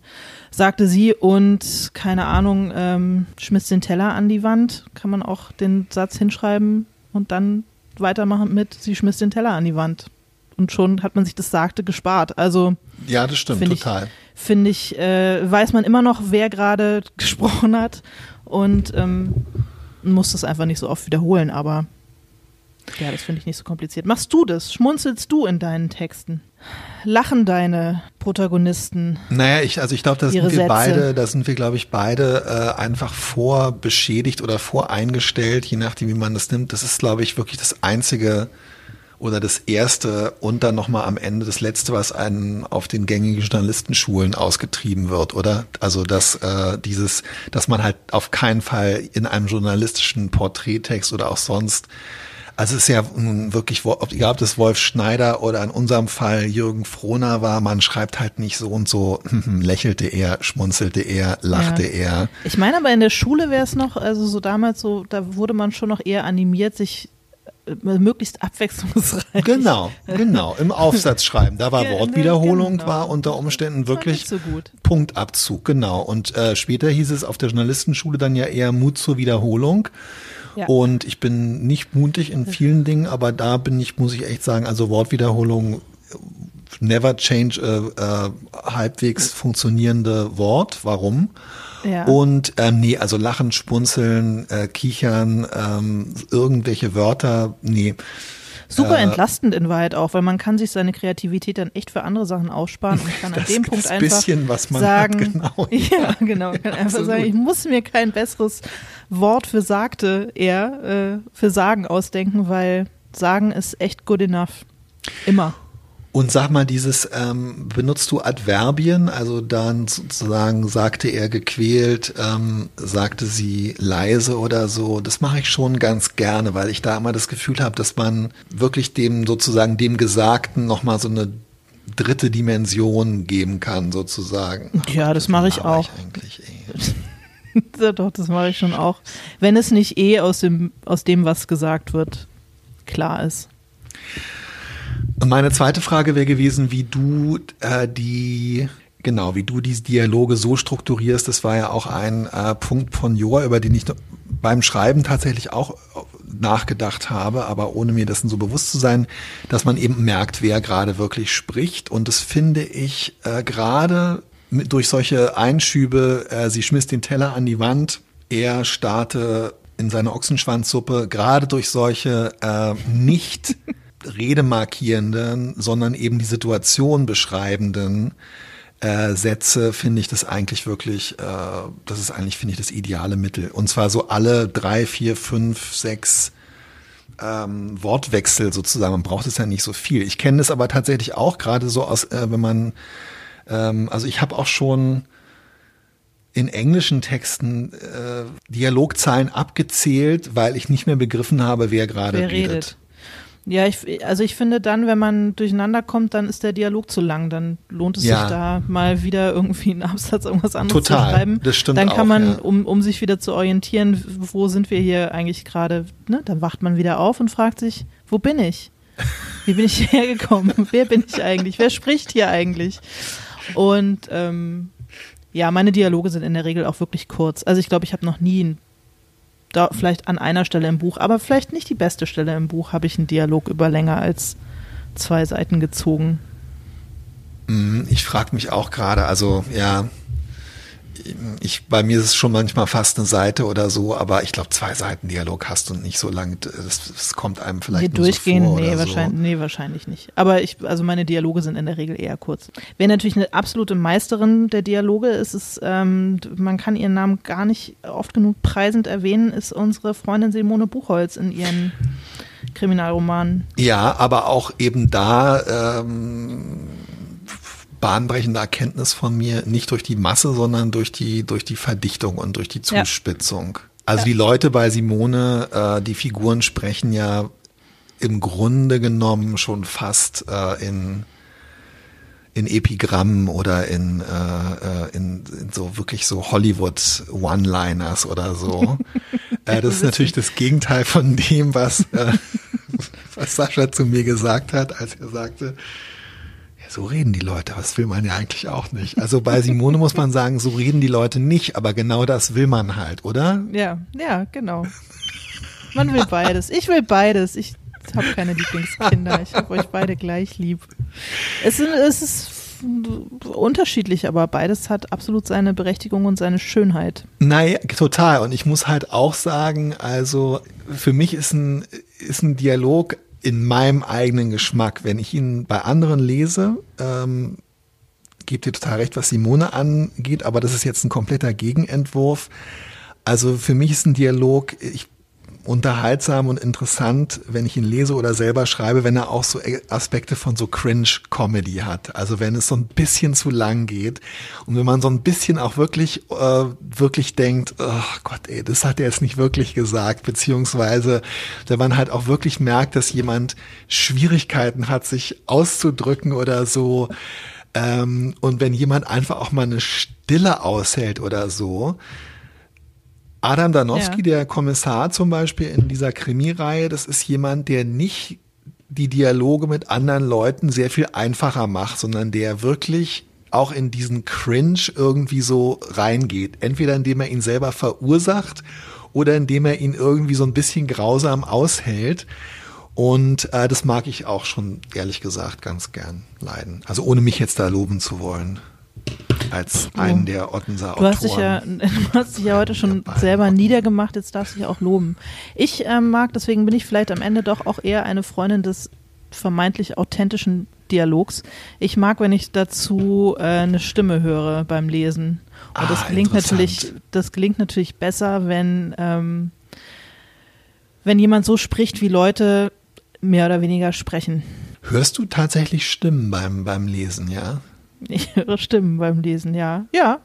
S3: sagte sie und keine Ahnung, ähm, schmiss den Teller an die Wand, kann man auch den Satz hinschreiben und dann weitermachen mit, sie schmiss den Teller an die Wand. Und schon hat man sich das Sagte gespart. Also
S2: Ja, das stimmt,
S3: Finde ich-
S2: total.
S3: finde ich, äh, weiß man immer noch, wer gerade gesprochen hat und ähm, muss das einfach nicht so oft wiederholen, aber ja, das finde ich nicht so kompliziert. Machst du das? Schmunzelst du in deinen Texten? Lachen deine Protagonisten?
S2: Naja, ich, also ich glaube, da sind wir
S3: Sätze.
S2: beide, da sind wir, glaube ich, beide äh, einfach vorbeschädigt oder voreingestellt, je nachdem, wie man das nimmt. Das ist, glaube ich, wirklich das einzige oder das erste und dann nochmal am Ende das letzte, was einen auf den gängigen Journalistenschulen ausgetrieben wird, oder? Also dass äh, dieses, dass man halt auf keinen Fall in einem journalistischen Porträttext oder auch sonst Also es ist ja nun wirklich, egal ob das Wolf Schneider oder in unserem Fall Jürgen Frohner war, man schreibt halt nicht so und so, lächelte er, schmunzelte er, lachte ja. er.
S3: Ich meine aber in der Schule wäre es noch, also so damals so, da wurde man schon noch eher animiert, sich äh, möglichst abwechslungsreich.
S2: Genau, genau. Im Aufsatz schreiben. Da war ja, Wortwiederholung, genau. war unter Umständen wirklich
S3: so
S2: Punktabzug, genau. Und äh, später hieß es auf der Journalistenschule dann ja eher Mut zur Wiederholung. Ja. Und ich bin nicht mutig in vielen Dingen, aber da bin ich, muss ich echt sagen, also Wortwiederholung never change a, a halbwegs funktionierende Wort. Warum?
S3: Ja.
S2: Und ähm, nee, also lachen, spunzeln, äh, kichern, ähm, irgendwelche Wörter, nee.
S3: Super äh, entlastend in Wahrheit auch, weil man kann sich seine Kreativität dann echt für andere Sachen aussparen und kann an dem Punkt einfach
S2: bisschen,
S3: sagen,
S2: genau,
S3: ja, genau, kann einfach sagen, ich muss mir kein besseres Wort für sagte eher äh, für sagen ausdenken, weil sagen ist echt good enough. Immer.
S2: Und sag mal, dieses, ähm, benutzt du Adverbien? Also dann sozusagen sagte er gequält, ähm, sagte sie leise oder so. Das mache ich schon ganz gerne, weil ich da immer das Gefühl habe, dass man wirklich dem sozusagen dem Gesagten nochmal so eine dritte Dimension geben kann, sozusagen.
S3: Ja, das mache ich auch. Ich eigentlich, ja, doch, das mache ich schon auch. Wenn es nicht eh aus dem, aus dem, was gesagt wird, klar ist.
S2: Meine zweite Frage wäre gewesen, wie du äh, die Genau, wie du diese Dialoge so strukturierst, das war ja auch ein äh, Punkt von Joa, über den ich beim Schreiben tatsächlich auch nachgedacht habe, aber ohne mir dessen so bewusst zu sein, dass man eben merkt, wer gerade wirklich spricht. Und das finde ich äh, gerade durch solche Einschübe, äh, sie schmiss den Teller an die Wand, er starte in seine Ochsenschwanzsuppe, gerade durch solche äh, nicht redemarkierenden, sondern eben die Situation beschreibenden äh, Sätze finde ich das eigentlich wirklich, äh, das ist eigentlich, finde ich, das ideale Mittel. Und zwar so alle drei, vier, fünf, sechs ähm, Wortwechsel sozusagen. Man braucht es ja nicht so viel. Ich kenne das aber tatsächlich auch gerade so aus, äh, wenn man, ähm, also ich habe auch schon in englischen Texten äh, Dialogzeilen abgezählt, weil ich nicht mehr begriffen habe, wer gerade redet. redet.
S3: Ja, ich, also ich finde dann, wenn man durcheinander kommt, dann ist der Dialog zu lang. Dann lohnt es ja. sich da mal wieder irgendwie einen Absatz, irgendwas anderes
S2: Total.
S3: zu schreiben.
S2: Das stimmt
S3: dann kann
S2: auch,
S3: man,
S2: ja.
S3: um, um sich wieder zu orientieren, wo sind wir hier eigentlich gerade, ne? dann wacht man wieder auf und fragt sich, wo bin ich? Wie bin ich hierher gekommen? Wer bin ich eigentlich? Wer spricht hier eigentlich? Und ähm, ja, meine Dialoge sind in der Regel auch wirklich kurz. Also ich glaube, ich habe noch nie einen da vielleicht an einer Stelle im Buch, aber vielleicht nicht die beste Stelle im Buch, habe ich einen Dialog über länger als zwei Seiten gezogen.
S2: Mhm, ich frage mich auch gerade, also ja, ich, bei mir ist es schon manchmal fast eine Seite oder so, aber ich glaube, zwei Seiten Dialog hast du nicht so lange. Das, das kommt einem vielleicht nee,
S3: durchgehen,
S2: so vor
S3: nee, wahrscheinlich,
S2: so.
S3: nee, wahrscheinlich nicht. Aber ich, also meine Dialoge sind in der Regel eher kurz. Wer natürlich eine absolute Meisterin der Dialoge ist, ist, ähm, man kann ihren Namen gar nicht oft genug preisend erwähnen, ist unsere Freundin Simone Buchholz in ihren Kriminalromanen.
S2: Ja, aber auch eben da ähm, bahnbrechende Erkenntnis von mir, nicht durch die Masse, sondern durch die, durch die Verdichtung und durch die Zuspitzung. Ja. Also ja. die Leute bei Simone, äh, die Figuren sprechen ja im Grunde genommen schon fast äh, in in Epigrammen oder in, äh, äh, in, in so wirklich so Hollywood One-Liners oder so. äh, das ist natürlich das Gegenteil von dem, was, äh, was Sascha zu mir gesagt hat, als er sagte, so reden die Leute, das will man ja eigentlich auch nicht. Also bei Simone muss man sagen, so reden die Leute nicht, aber genau das will man halt, oder?
S3: Ja, ja, genau. Man will beides. Ich will beides. Ich habe keine Lieblingskinder. Ich habe euch beide gleich lieb. Es, es ist unterschiedlich, aber beides hat absolut seine Berechtigung und seine Schönheit.
S2: Nein, total. Und ich muss halt auch sagen, also für mich ist ein, ist ein Dialog in meinem eigenen Geschmack. Wenn ich ihn bei anderen lese, ähm, gebt ihr total recht, was Simone angeht, aber das ist jetzt ein kompletter Gegenentwurf. Also für mich ist ein Dialog, ich unterhaltsam und interessant, wenn ich ihn lese oder selber schreibe, wenn er auch so Aspekte von so Cringe-Comedy hat. Also wenn es so ein bisschen zu lang geht und wenn man so ein bisschen auch wirklich, äh, wirklich denkt, oh Gott, ey, das hat er jetzt nicht wirklich gesagt, beziehungsweise wenn man halt auch wirklich merkt, dass jemand Schwierigkeiten hat, sich auszudrücken oder so. Ähm, und wenn jemand einfach auch mal eine Stille aushält oder so, Adam Danowski, ja. der Kommissar zum Beispiel in dieser Krimireihe, das ist jemand, der nicht die Dialoge mit anderen Leuten sehr viel einfacher macht, sondern der wirklich auch in diesen Cringe irgendwie so reingeht. Entweder indem er ihn selber verursacht oder indem er ihn irgendwie so ein bisschen grausam aushält. Und äh, das mag ich auch schon, ehrlich gesagt, ganz gern leiden. Also ohne mich jetzt da loben zu wollen als einen der Ottenser
S3: du hast Dich ja, du hast dich ja heute schon selber niedergemacht, jetzt darfst du dich auch loben. Ich ähm, mag, deswegen bin ich vielleicht am Ende doch auch eher eine Freundin des vermeintlich authentischen Dialogs. Ich mag, wenn ich dazu äh, eine Stimme höre beim Lesen. Und ah, das gelingt natürlich, das gelingt natürlich besser, wenn, ähm, wenn jemand so spricht, wie Leute mehr oder weniger sprechen.
S2: Hörst du tatsächlich Stimmen beim, beim Lesen, ja?
S3: Ich höre Stimmen beim Lesen, ja. Ja.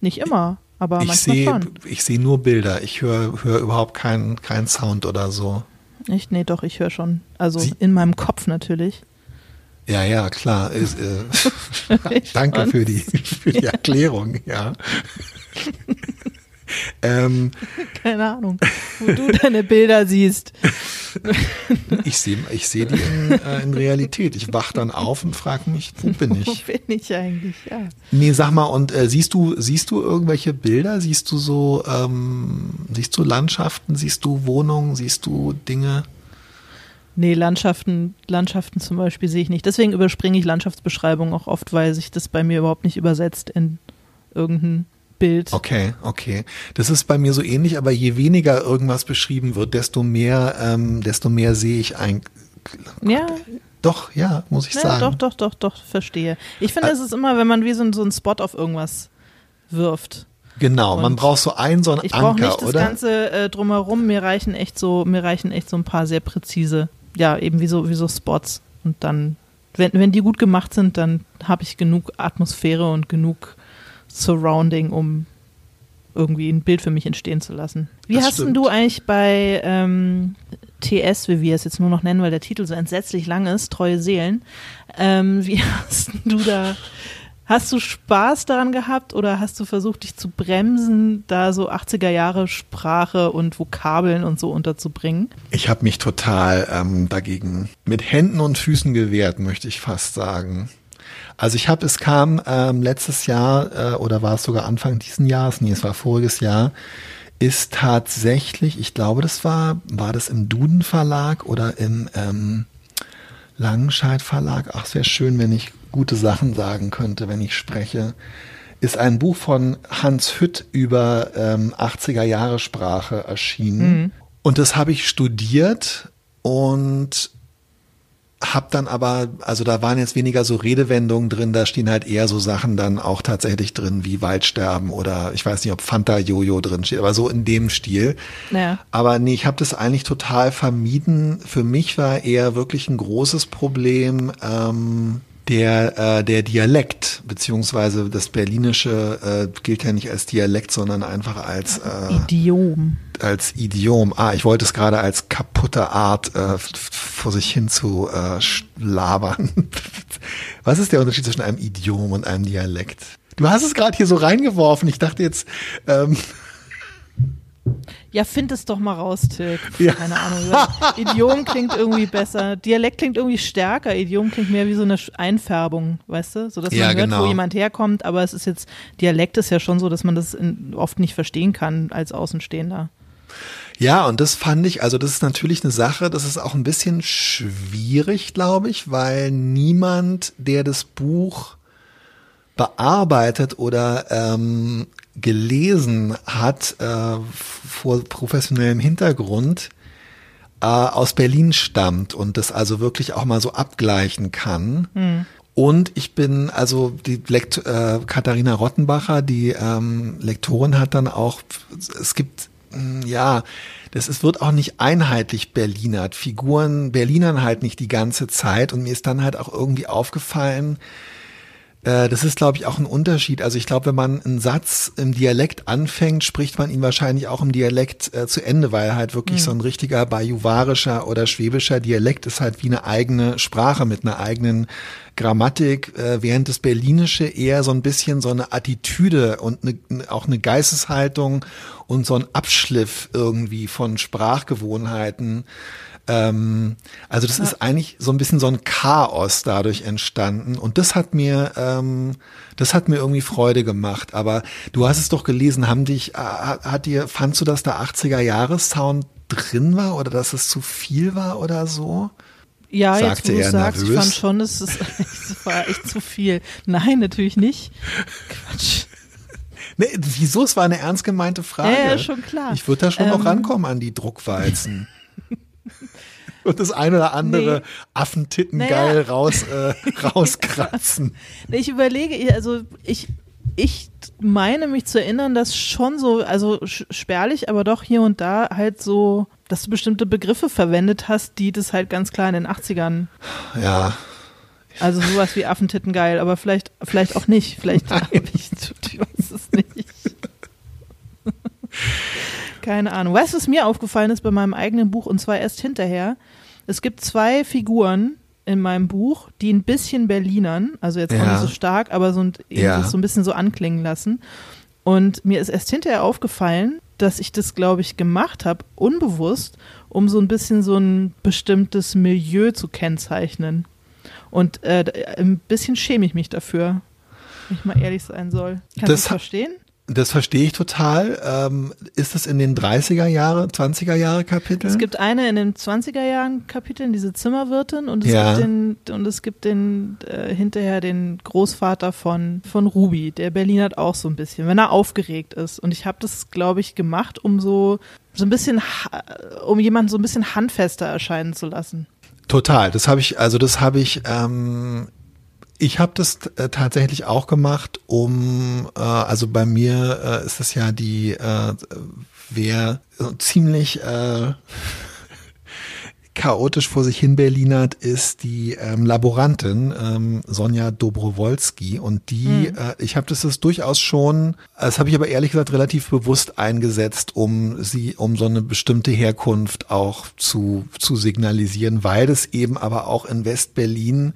S3: Nicht immer, aber
S2: ich
S3: manchmal
S2: seh,
S3: schon.
S2: Ich sehe nur Bilder. Ich höre hör überhaupt keinen kein Sound oder so.
S3: Ich, nee, doch, ich höre schon. Also Sie, in meinem Kopf natürlich.
S2: Ja, ja, klar. Ist, äh, danke für die, für die Erklärung, ja.
S3: Ähm, Keine Ahnung, wo du deine Bilder siehst.
S2: ich sehe ich seh die in, äh, in, Realität. Ich wach dann auf und frage mich, wo bin ich?
S3: Wo bin ich eigentlich, ja.
S2: Nee, sag mal, und äh, siehst du, siehst du irgendwelche Bilder? Siehst du so, ähm, siehst du Landschaften, siehst du Wohnungen, siehst du Dinge?
S3: Nee, Landschaften, Landschaften zum Beispiel sehe ich nicht. Deswegen überspringe ich Landschaftsbeschreibungen auch oft, weil sich das bei mir überhaupt nicht übersetzt in irgendein Bild.
S2: Okay, okay. Das ist bei mir so ähnlich, aber je weniger irgendwas beschrieben wird, desto mehr, ähm, desto mehr sehe ich ein.
S3: Ja.
S2: Doch, ja, muss ich ja, sagen.
S3: Doch, doch, doch, doch, verstehe. Ich finde, es ist immer, wenn man wie so, so einen Spot auf irgendwas wirft.
S2: Genau, Und man braucht so einen so einen
S3: ich
S2: Anker,
S3: nicht das
S2: oder?
S3: Ganze äh, drumherum. Mir reichen echt so, mir reichen echt so ein paar sehr präzise, ja, eben wie so, wie so Spots. Und dann, wenn, wenn die gut gemacht sind, dann habe ich genug Atmosphäre und genug Surrounding, um irgendwie ein Bild für mich entstehen zu lassen. Wie das hast stimmt. du eigentlich bei ähm, TS, wie wir es jetzt nur noch nennen, weil der Titel so entsetzlich lang ist, Treue Seelen, ähm, wie hast du da, hast du Spaß daran gehabt oder hast du versucht, dich zu bremsen, da so 80er Jahre Sprache und Vokabeln und so unterzubringen?
S2: Ich habe mich total ähm, dagegen mit Händen und Füßen gewehrt, möchte ich fast sagen. Also ich habe, es kam ähm, letztes Jahr äh, oder war es sogar Anfang diesen Jahres, nee, es war voriges Jahr, ist tatsächlich, ich glaube, das war, war das im Duden Verlag oder im ähm, Langenscheid Verlag. Ach, es wäre schön, wenn ich gute Sachen sagen könnte, wenn ich spreche. Ist ein Buch von Hans Hütt über ähm, 80er Jahre Sprache erschienen. Mhm. Und das habe ich studiert und hab dann aber, also da waren jetzt weniger so Redewendungen drin, da stehen halt eher so Sachen dann auch tatsächlich drin wie Waldsterben oder ich weiß nicht, ob Fanta Jojo drin steht, aber so in dem Stil.
S3: Ja.
S2: Aber nee, ich habe das eigentlich total vermieden. Für mich war eher wirklich ein großes Problem, ähm, der, äh, der Dialekt, beziehungsweise das Berlinische äh, gilt ja nicht als Dialekt, sondern einfach als
S3: äh, Idiom.
S2: Als Idiom. Ah, ich wollte es gerade als kaputte Art äh, vor sich hin zu äh, labern. Was ist der Unterschied zwischen einem Idiom und einem Dialekt? Du hast es gerade hier so reingeworfen. Ich dachte jetzt, ähm,
S3: ja, find es doch mal raus, Tilk. Ja. Keine Ahnung. Idiom klingt irgendwie besser. Dialekt klingt irgendwie stärker. Idiom klingt mehr wie so eine Einfärbung, weißt du? So dass ja, man hört, genau. wo jemand herkommt, aber es ist jetzt, Dialekt ist ja schon so, dass man das in, oft nicht verstehen kann als Außenstehender.
S2: Ja, und das fand ich, also das ist natürlich eine Sache, das ist auch ein bisschen schwierig, glaube ich, weil niemand, der das Buch bearbeitet oder ähm, gelesen hat äh, vor professionellem Hintergrund, äh, aus Berlin stammt und das also wirklich auch mal so abgleichen kann. Mhm. Und ich bin, also die Lekt äh, Katharina Rottenbacher, die ähm, Lektorin hat dann auch, es gibt mm, ja, das ist, wird auch nicht einheitlich Berlinert. Figuren Berlinern halt nicht die ganze Zeit und mir ist dann halt auch irgendwie aufgefallen, das ist, glaube ich, auch ein Unterschied. Also ich glaube, wenn man einen Satz im Dialekt anfängt, spricht man ihn wahrscheinlich auch im Dialekt äh, zu Ende, weil halt wirklich mhm. so ein richtiger bajuwarischer oder schwäbischer Dialekt ist halt wie eine eigene Sprache mit einer eigenen Grammatik, äh, während das Berlinische eher so ein bisschen so eine Attitüde und eine, auch eine Geisteshaltung und so ein Abschliff irgendwie von Sprachgewohnheiten ähm, also das ja. ist eigentlich so ein bisschen so ein Chaos dadurch entstanden und das hat mir, ähm, das hat mir irgendwie Freude gemacht. Aber du hast es doch gelesen, haben dich, äh, hat dir, fandst du, dass der 80er Jahres Sound drin war oder dass es zu viel war oder so?
S3: Ja, Sagte jetzt wo du sagst, nervös. ich fand schon, es, ist, es war echt zu viel. Nein, natürlich nicht. Quatsch.
S2: Nee, wieso? Es war eine ernst gemeinte Frage.
S3: Ja, ja schon klar.
S2: Ich würde da schon ähm, noch rankommen an die Druckwalzen. Und das eine oder andere nee. Affentitten naja. raus, äh, rauskratzen.
S3: ich überlege, also ich, ich meine mich zu erinnern, dass schon so, also spärlich, aber doch hier und da halt so, dass du bestimmte Begriffe verwendet hast, die das halt ganz klar in den 80ern.
S2: Ja.
S3: Also sowas wie Affentitten geil, aber vielleicht, vielleicht auch nicht. Vielleicht habe ich, ich weiß es nicht. Keine Ahnung. Weißt du, was mir aufgefallen ist bei meinem eigenen Buch und zwar erst hinterher? Es gibt zwei Figuren in meinem Buch, die ein bisschen Berlinern, also jetzt ja. auch nicht so stark, aber so ein, ja. so ein bisschen so anklingen lassen. Und mir ist erst hinterher aufgefallen, dass ich das, glaube ich, gemacht habe, unbewusst, um so ein bisschen so ein bestimmtes Milieu zu kennzeichnen. Und äh, ein bisschen schäme ich mich dafür, wenn ich mal ehrlich sein soll. Kannst du das verstehen?
S2: Das verstehe ich total. Ähm, ist es in den 30er Jahre, 20er Jahre Kapiteln?
S3: Es gibt eine in den 20er Jahren Kapiteln, diese Zimmerwirtin, und es ja. gibt den, und es gibt den äh, hinterher den Großvater von, von Ruby, der Berlinert auch so ein bisschen, wenn er aufgeregt ist. Und ich habe das, glaube ich, gemacht, um so, so ein bisschen, um jemanden so ein bisschen handfester erscheinen zu lassen.
S2: Total. Das habe ich, also das habe ich ähm, ich habe das äh, tatsächlich auch gemacht, um, äh, also bei mir äh, ist es ja die, äh, wer ziemlich äh, chaotisch vor sich hin Berlinert, ist die ähm, Laborantin ähm, Sonja Dobrowolski und die, mhm. äh, ich habe das ist durchaus schon, das habe ich aber ehrlich gesagt relativ bewusst eingesetzt, um sie, um so eine bestimmte Herkunft auch zu zu signalisieren, weil es eben aber auch in West-Berlin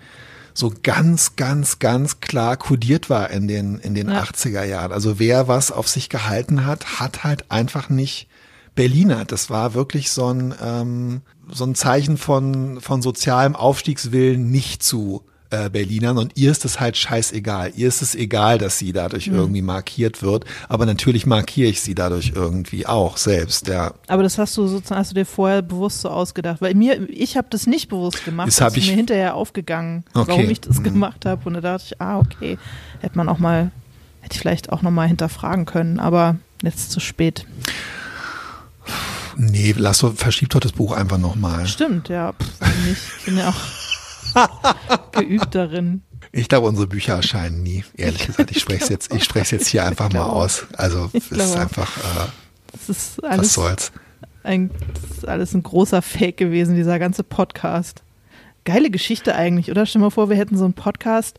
S2: so ganz, ganz, ganz klar kodiert war in den, in den ja. 80er Jahren. Also wer was auf sich gehalten hat, hat halt einfach nicht Berliner. Das war wirklich so ein, ähm, so ein Zeichen von, von sozialem Aufstiegswillen nicht zu äh, Berlinern und ihr ist es halt scheißegal. Ihr ist es egal, dass sie dadurch mhm. irgendwie markiert wird, aber natürlich markiere ich sie dadurch irgendwie auch selbst, ja.
S3: Aber das hast du sozusagen, hast du dir vorher bewusst so ausgedacht, weil mir, ich habe das nicht bewusst gemacht, das, das ist mir hinterher aufgegangen, okay. warum ich das mhm. gemacht habe und da dachte ich, ah, okay, hätte man auch mal, hätte ich vielleicht auch nochmal hinterfragen können, aber jetzt zu spät.
S2: Nee, lass doch, verschieb doch das Buch einfach nochmal.
S3: Stimmt, ja. Pff, nicht. Ich bin ja auch geübt darin.
S2: Ich glaube, unsere Bücher erscheinen nie. Ehrlich gesagt, ich spreche es jetzt, ich spreche jetzt hier einfach mal aus. Also es ist einfach, äh,
S3: das ist alles, was soll's. Ein, das ist alles ein großer Fake gewesen, dieser ganze Podcast. Geile Geschichte eigentlich, oder? Stell dir mal vor, wir hätten so einen Podcast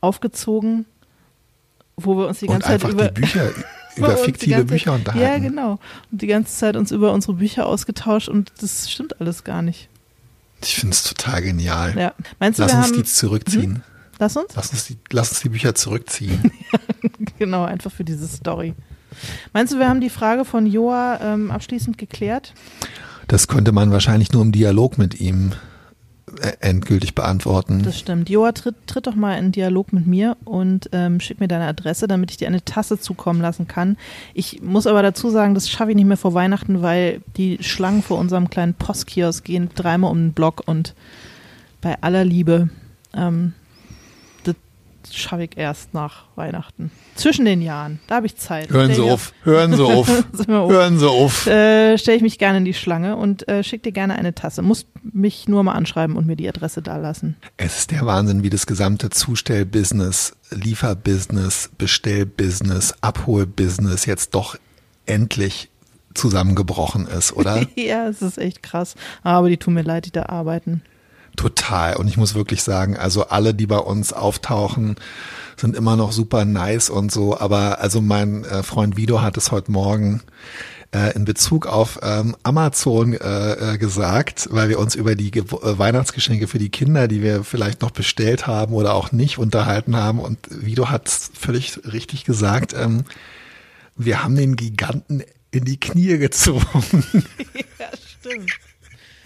S3: aufgezogen, wo wir uns die ganze Zeit über
S2: die Bücher über fiktive Bücher unterhalten.
S3: Ja, genau. Und die ganze Zeit uns über unsere Bücher ausgetauscht und das stimmt alles gar nicht.
S2: Ich finde es total genial.
S3: Ja. Meinst du,
S2: lass
S3: uns
S2: haben, die zurückziehen. Hm?
S3: Lass uns?
S2: Lass uns, die, lass uns die Bücher zurückziehen.
S3: genau, einfach für diese Story. Meinst du, wir haben die Frage von Joa ähm, abschließend geklärt?
S2: Das könnte man wahrscheinlich nur im Dialog mit ihm endgültig beantworten.
S3: Das stimmt. Joa, tritt, tritt doch mal in Dialog mit mir und ähm, schick mir deine Adresse, damit ich dir eine Tasse zukommen lassen kann. Ich muss aber dazu sagen, das schaffe ich nicht mehr vor Weihnachten, weil die Schlangen vor unserem kleinen Postkiosk gehen dreimal um den Block und bei aller Liebe ähm, schaffe ich erst nach Weihnachten. Zwischen den Jahren. Da habe ich Zeit.
S2: Hören Sie auf. Hören Sie auf. Hören Sie auf.
S3: Äh, Stelle ich mich gerne in die Schlange und äh, schick dir gerne eine Tasse. Muss mich nur mal anschreiben und mir die Adresse da lassen.
S2: Es ist der Wahnsinn, wie das gesamte Zustellbusiness, Lieferbusiness, Bestellbusiness, Abholbusiness jetzt doch endlich zusammengebrochen ist, oder?
S3: ja, es ist echt krass. Aber die tun mir leid, die da arbeiten.
S2: Total. Und ich muss wirklich sagen, also alle, die bei uns auftauchen, sind immer noch super nice und so. Aber also mein äh, Freund Vido hat es heute Morgen äh, in Bezug auf ähm, Amazon äh, gesagt, weil wir uns über die Ge Weihnachtsgeschenke für die Kinder, die wir vielleicht noch bestellt haben oder auch nicht unterhalten haben. Und Vido hat völlig richtig gesagt, ähm, wir haben den Giganten in die Knie gezogen.
S3: ja, stimmt.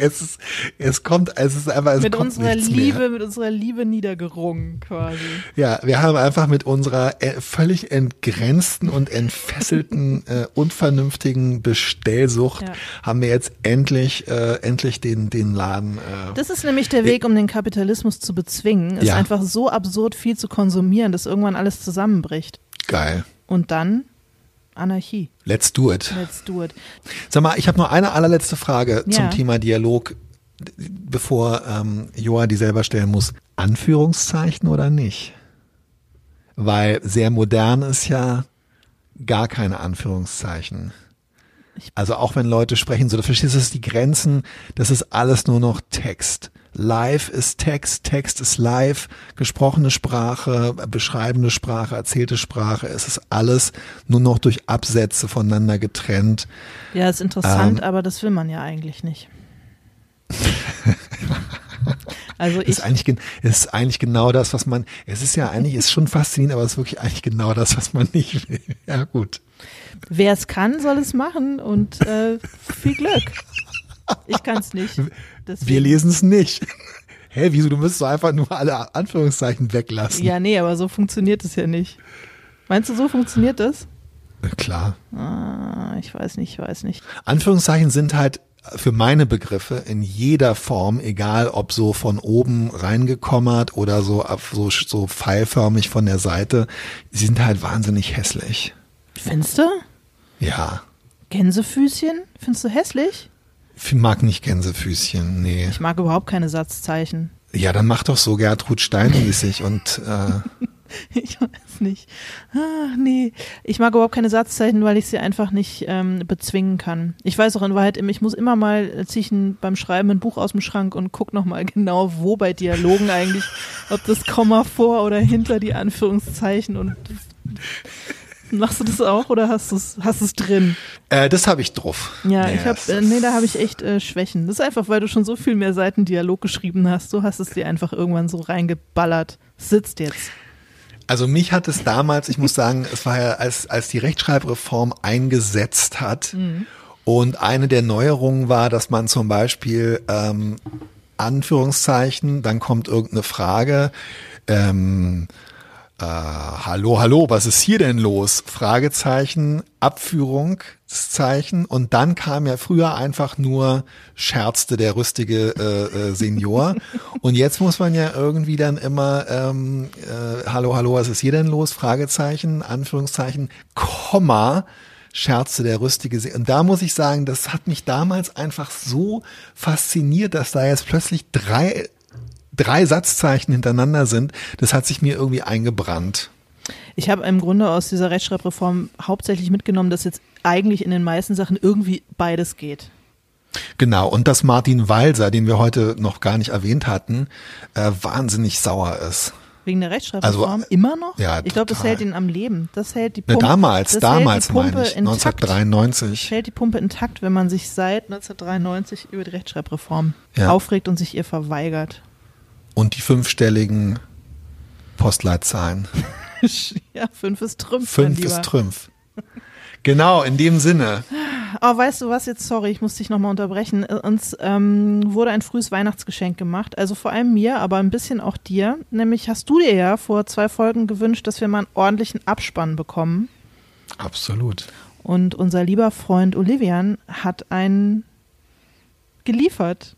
S2: Es ist, es kommt, es ist einfach, es
S3: mit
S2: kommt
S3: unserer
S2: nichts
S3: Liebe,
S2: mehr.
S3: mit unserer Liebe niedergerungen quasi.
S2: Ja, wir haben einfach mit unserer äh, völlig entgrenzten und entfesselten, äh, unvernünftigen Bestellsucht
S3: Ja.
S2: haben wir jetzt endlich, äh, endlich den, den Laden. Äh,
S3: Das ist nämlich der Weg, um den Kapitalismus zu bezwingen. Ist
S2: Ja.
S3: einfach so absurd viel zu konsumieren, dass irgendwann alles zusammenbricht.
S2: geil.
S3: Und dann Anarchie.
S2: Let's do it.
S3: Let's do it.
S2: Sag mal, ich habe nur eine allerletzte Frage
S3: Ja.
S2: zum Thema Dialog, bevor ähm, Joa die selber stellen muss. Anführungszeichen oder nicht? Weil sehr modern ist ja gar keine Anführungszeichen. Also auch wenn Leute sprechen, so du verstehst ist die Grenzen, das ist alles nur noch Text. Live ist Text, Text ist live, gesprochene Sprache, beschreibende Sprache, erzählte Sprache, es ist alles nur noch durch Absätze voneinander getrennt.
S3: Ja, ist interessant,
S2: Ähm.
S3: aber das will man ja eigentlich nicht. also ich,
S2: ist eigentlich, ist eigentlich genau das, was man, es ist ja eigentlich, ist schon faszinierend, aber es ist wirklich eigentlich genau das, was man nicht will. Ja, gut.
S3: wer es kann, soll es machen und äh, viel Glück. Ich kann es nicht. Deswegen-
S2: Wir lesen es nicht. Hä, wieso? Du müsstest doch einfach nur alle Anführungszeichen weglassen.
S3: Ja, nee, aber so funktioniert es ja nicht. Meinst du, so funktioniert das?
S2: Klar.
S3: Ah, ich weiß nicht, ich weiß nicht.
S2: Anführungszeichen sind halt für meine Begriffe in jeder Form, egal ob so von oben reingekommert oder so, ab- so, so pfeilförmig von der Seite, sie sind halt wahnsinnig hässlich.
S3: Findest du?
S2: Ja.
S3: Gänsefüßchen? Findest du hässlich?
S2: Ich mag nicht Gänsefüßchen, nee.
S3: Ich mag überhaupt keine Satzzeichen.
S2: Ja, dann mach doch so Gertrud Stein-mäßig und äh,
S3: Ich weiß nicht. Ah, nee. Ich mag überhaupt keine Satzzeichen, weil ich sie einfach nicht ähm, bezwingen kann. Ich weiß auch in Wahrheit, ich muss immer mal, äh, zieh ich ein, beim Schreiben ein Buch aus dem Schrank und guck nochmal genau, wo bei Dialogen eigentlich, ob das Komma vor oder hinter die Anführungszeichen und machst du das auch oder hast du es hast du's drin?
S2: äh, das habe ich drauf.
S3: Ja,
S2: Nee,
S3: ich habe, äh, nee, da habe ich echt äh, Schwächen. Das ist einfach, weil du schon so viel mehr Seiten Dialog geschrieben hast. Du hast es dir einfach irgendwann so reingeballert. Sitzt jetzt.
S2: Also mich hat es damals, ich muss sagen, es war ja, als, als die Rechtschreibreform eingesetzt hat und eine der Neuerungen war, dass man zum Beispiel ähm, Anführungszeichen, dann kommt irgendeine Frage, ähm, äh, hallo, hallo, was ist hier denn los? Fragezeichen, Abführungszeichen und dann kam ja früher einfach nur scherzte der rüstige äh, äh, Senior und jetzt muss man ja irgendwie dann immer ähm, äh, hallo, hallo, was ist hier denn los? Fragezeichen, Anführungszeichen, Komma, scherzte der rüstige Se Und da muss ich sagen, das hat mich damals einfach so fasziniert, dass da jetzt plötzlich drei, drei Satzzeichen hintereinander sind. Das hat sich mir irgendwie eingebrannt.
S3: Ich habe im Grunde aus dieser Rechtschreibreform hauptsächlich mitgenommen, dass jetzt eigentlich in den meisten Sachen irgendwie beides geht.
S2: Genau, und dass Martin Walser, den wir heute noch gar nicht erwähnt hatten, äh, wahnsinnig sauer ist.
S3: Wegen der Rechtschreibreform
S2: Also,
S3: immer noch?
S2: ja,
S3: ich glaube, das hält ihn am Leben. Das hält die Pumpe.
S2: damals,
S3: das
S2: damals
S3: die Pumpe
S2: meine ich,
S3: intakt.
S2: 1993.
S3: Hält die Pumpe intakt, wenn man sich seit 1993 über die Rechtschreibreform
S2: Ja.
S3: aufregt und sich ihr verweigert.
S2: Und die fünfstelligen Postleitzahlen.
S3: ja, fünf ist Trümpf.
S2: Fünf ist Trümpf. Genau, in dem Sinne.
S3: Oh, weißt du was jetzt? Sorry, ich muss dich nochmal unterbrechen. Äh, Uns ähm, wurde ein frühes Weihnachtsgeschenk gemacht. Also vor allem mir, aber ein bisschen auch dir. Nämlich hast du dir ja vor zwei Folgen gewünscht, dass wir mal einen ordentlichen Abspann bekommen.
S2: Absolut.
S3: Und unser lieber Freund Olivian hat einen geliefert.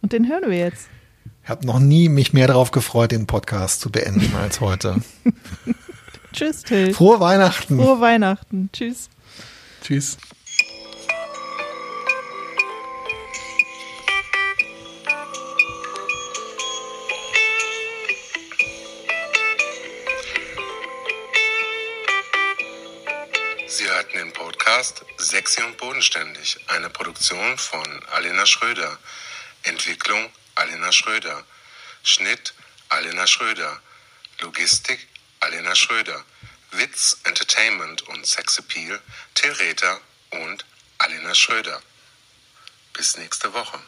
S3: Und den hören wir jetzt.
S2: Ich habe noch nie mich mehr darauf gefreut, den Podcast zu beenden als heute.
S3: Tschüss, Till.
S2: Frohe Weihnachten.
S3: Frohe Weihnachten. Tschüss.
S2: Tschüss.
S4: Sie hörten den Podcast Sexy und Bodenständig, eine Produktion von Alena Schröder. Entwicklung Alena Schröder. Schnitt Alena Schröder. Logistik Alena Schröder. Witz, Entertainment und Sexappeal Till Rether und Alena Schröder. Bis nächste Woche.